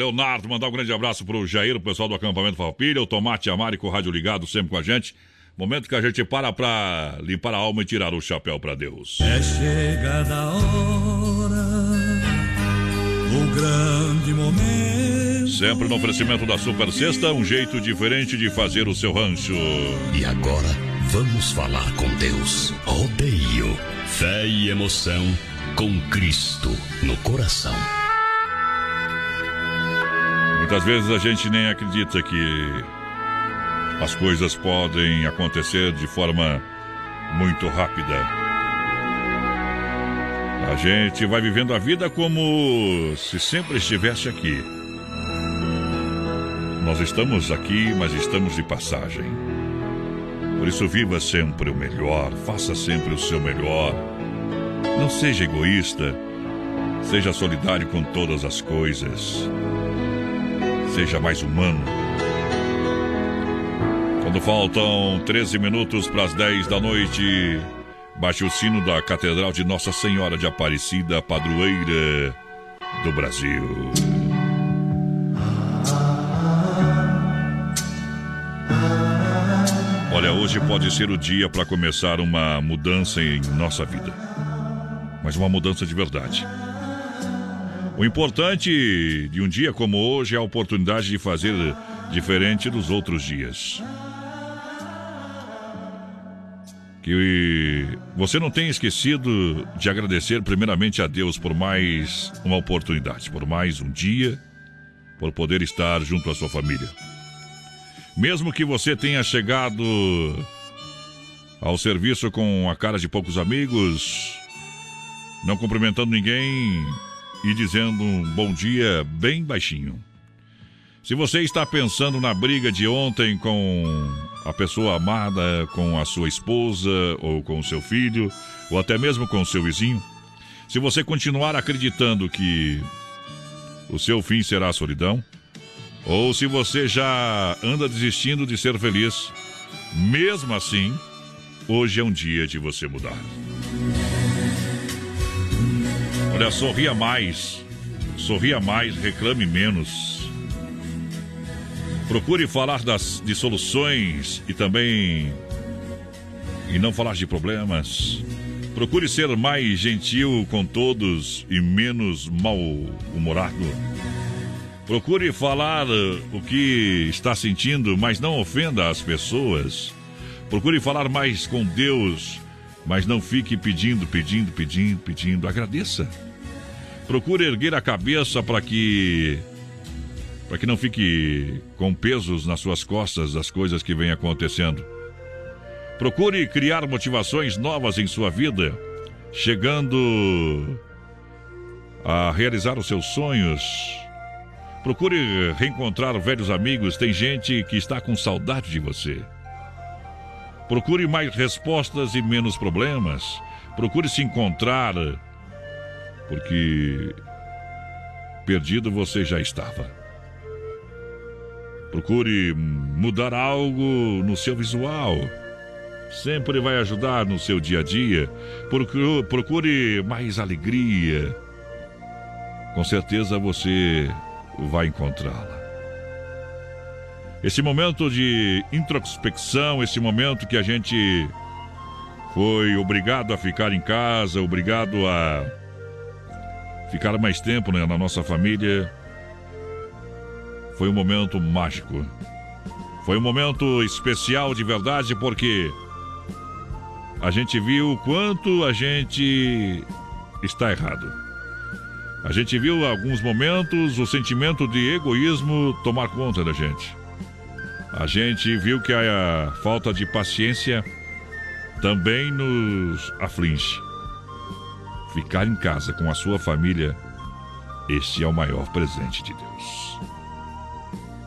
Leonardo, mandar um grande abraço pro Jair, o pessoal do acampamento Falpilha, o Tomate Amari com o rádio ligado sempre com a gente. Momento que a gente para pra limpar a alma e tirar o chapéu pra Deus. É chegada a hora, o grande momento. Sempre no oferecimento da Super Sexta, um jeito diferente de fazer o seu rancho. E agora, vamos falar com Deus. Rodeio, fé e emoção com Cristo no coração. Muitas vezes a gente nem acredita que as coisas podem acontecer de forma muito rápida. A gente vai vivendo a vida como se sempre estivesse aqui. Nós estamos aqui, mas estamos de passagem. Por isso, viva sempre o melhor, faça sempre o seu melhor. Não seja egoísta, seja solidário com todas as coisas. Seja mais humano. Quando faltam 13 minutos para as 10 da noite, baixe o sino da Catedral de Nossa Senhora de Aparecida, padroeira do Brasil. Olha, hoje pode ser o dia para começar uma mudança em nossa vida. Mas uma mudança de verdade. O importante de um dia como hoje é a oportunidade de fazer diferente dos outros dias. Que você não tenha esquecido de agradecer primeiramente a Deus por mais uma oportunidade, por mais um dia, por poder estar junto à sua família. Mesmo que você tenha chegado ao serviço com a cara de poucos amigos, não cumprimentando ninguém e dizendo um bom dia bem baixinho. Se você está pensando na briga de ontem com a pessoa amada, com a sua esposa, ou com o seu filho, ou até mesmo com o seu vizinho, se você continuar acreditando que o seu fim será a solidão, ou se você já anda desistindo de ser feliz, mesmo assim, hoje é um dia de você mudar. Olha, sorria mais, sorria mais, reclame menos. Procure falar das, de soluções e também. e não falar de problemas. Procure ser mais gentil com todos e menos mal-humorado. Procure falar o que está sentindo, mas não ofenda as pessoas. Procure falar mais com Deus, mas não fique pedindo, pedindo, pedindo, pedindo. Agradeça. Procure erguer a cabeça para que para que não fique com pesos nas suas costas das coisas que vêm acontecendo. Procure criar motivações novas em sua vida, chegando a realizar os seus sonhos. Procure reencontrar velhos amigos, tem gente que está com saudade de você. Procure mais respostas e menos problemas. Procure se encontrar, porque perdido você já estava. Procure mudar algo no seu visual. Sempre vai ajudar no seu dia a dia. Procure, mais alegria. Com certeza você vai encontrá-la. Esse momento de introspecção, esse momento que a gente foi obrigado a ficar em casa, obrigado a ficar mais tempo né, na nossa família, foi um momento mágico. Foi um momento especial de verdade porque a gente viu o quanto a gente está errado. A gente viu alguns momentos o sentimento de egoísmo tomar conta da gente. A gente viu que a falta de paciência também nos aflige. Ficar em casa com a sua família, este é o maior presente de Deus.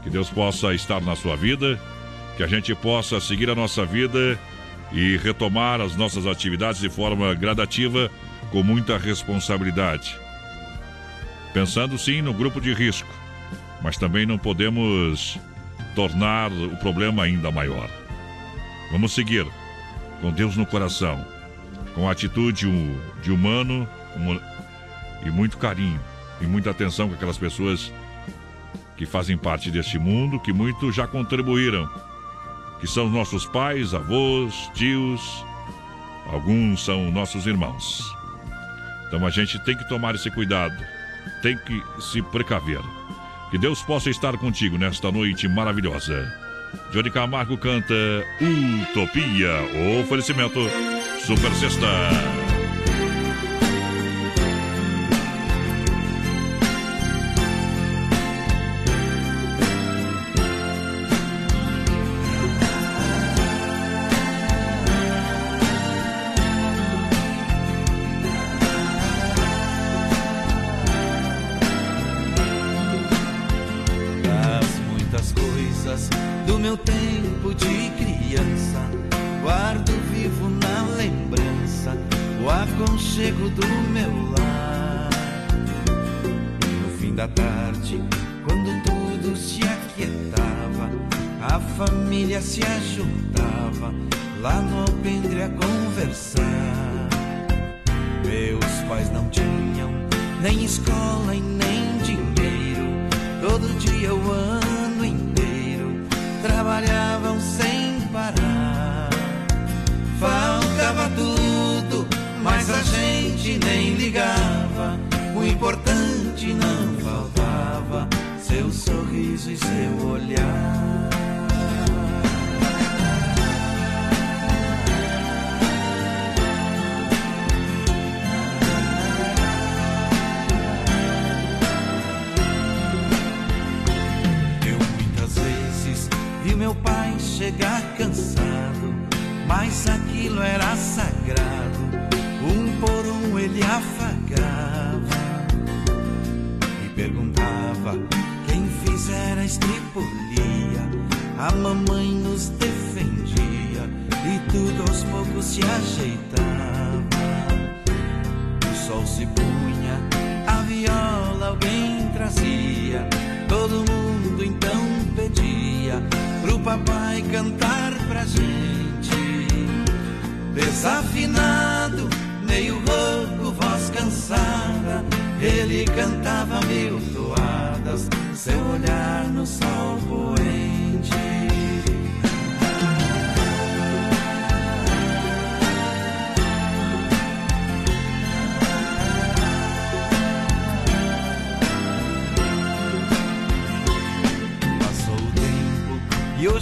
Que Deus possa estar na sua vida, que a gente possa seguir a nossa vida e retomar as nossas atividades de forma gradativa, com muita responsabilidade. Pensando sim no grupo de risco, mas também não podemos tornar o problema ainda maior. Vamos seguir com Deus no coração, com atitude de humano e muito carinho, e muita atenção com aquelas pessoas que fazem parte deste mundo, que muito já contribuíram, que são nossos pais, avós, tios, alguns são nossos irmãos. Então a gente tem que tomar esse cuidado, tem que se precaver. Que Deus possa estar contigo nesta noite maravilhosa. Johnny Camargo canta Utopia, oferecimento Super Sexta.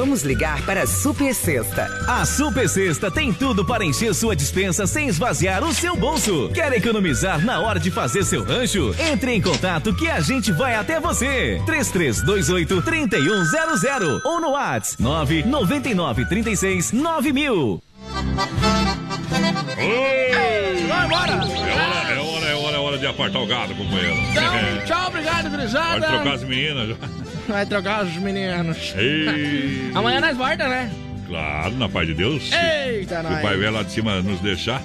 Vamos ligar para a Super Sexta. A Super Sexta tem tudo para encher sua dispensa sem esvaziar o seu bolso. Quer economizar na hora de fazer seu rancho? Entre em contato que a gente vai até você. 3328 3100 ou no WhatsApp 999 36 9000. Vai embora! É hora, é hora, é hora, é hora de apartar o gado, companheiro. Então, tchau, obrigado, gurizada. Pode trocar as meninas já. Vai trocar os meninos. Ei. Amanhã nós volta, né? Claro, na paz de Deus. Eita, Se nós. o pai velho lá de cima nos deixar,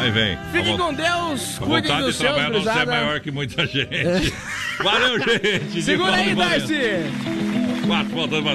aí vem. Vo- com Deus, vontade dos de seus, trabalhar não é maior que muita gente. Valeu, gente. Segura aí. Darcy. Quatro faltando para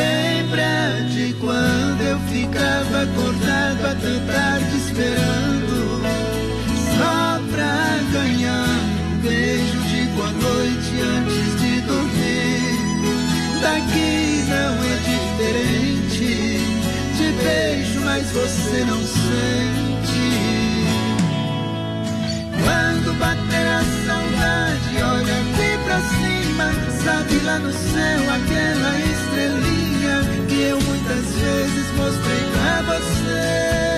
Lembra de quando eu ficava acordado até tarde esperando Só pra ganhar um beijo de boa noite antes de dormir. Daqui não é diferente Te beijo, mas você não sente. Quando bater a saudade, olha aqui pra cima Sabe lá no céu aquela estrela eu muitas vezes mostrei pra você.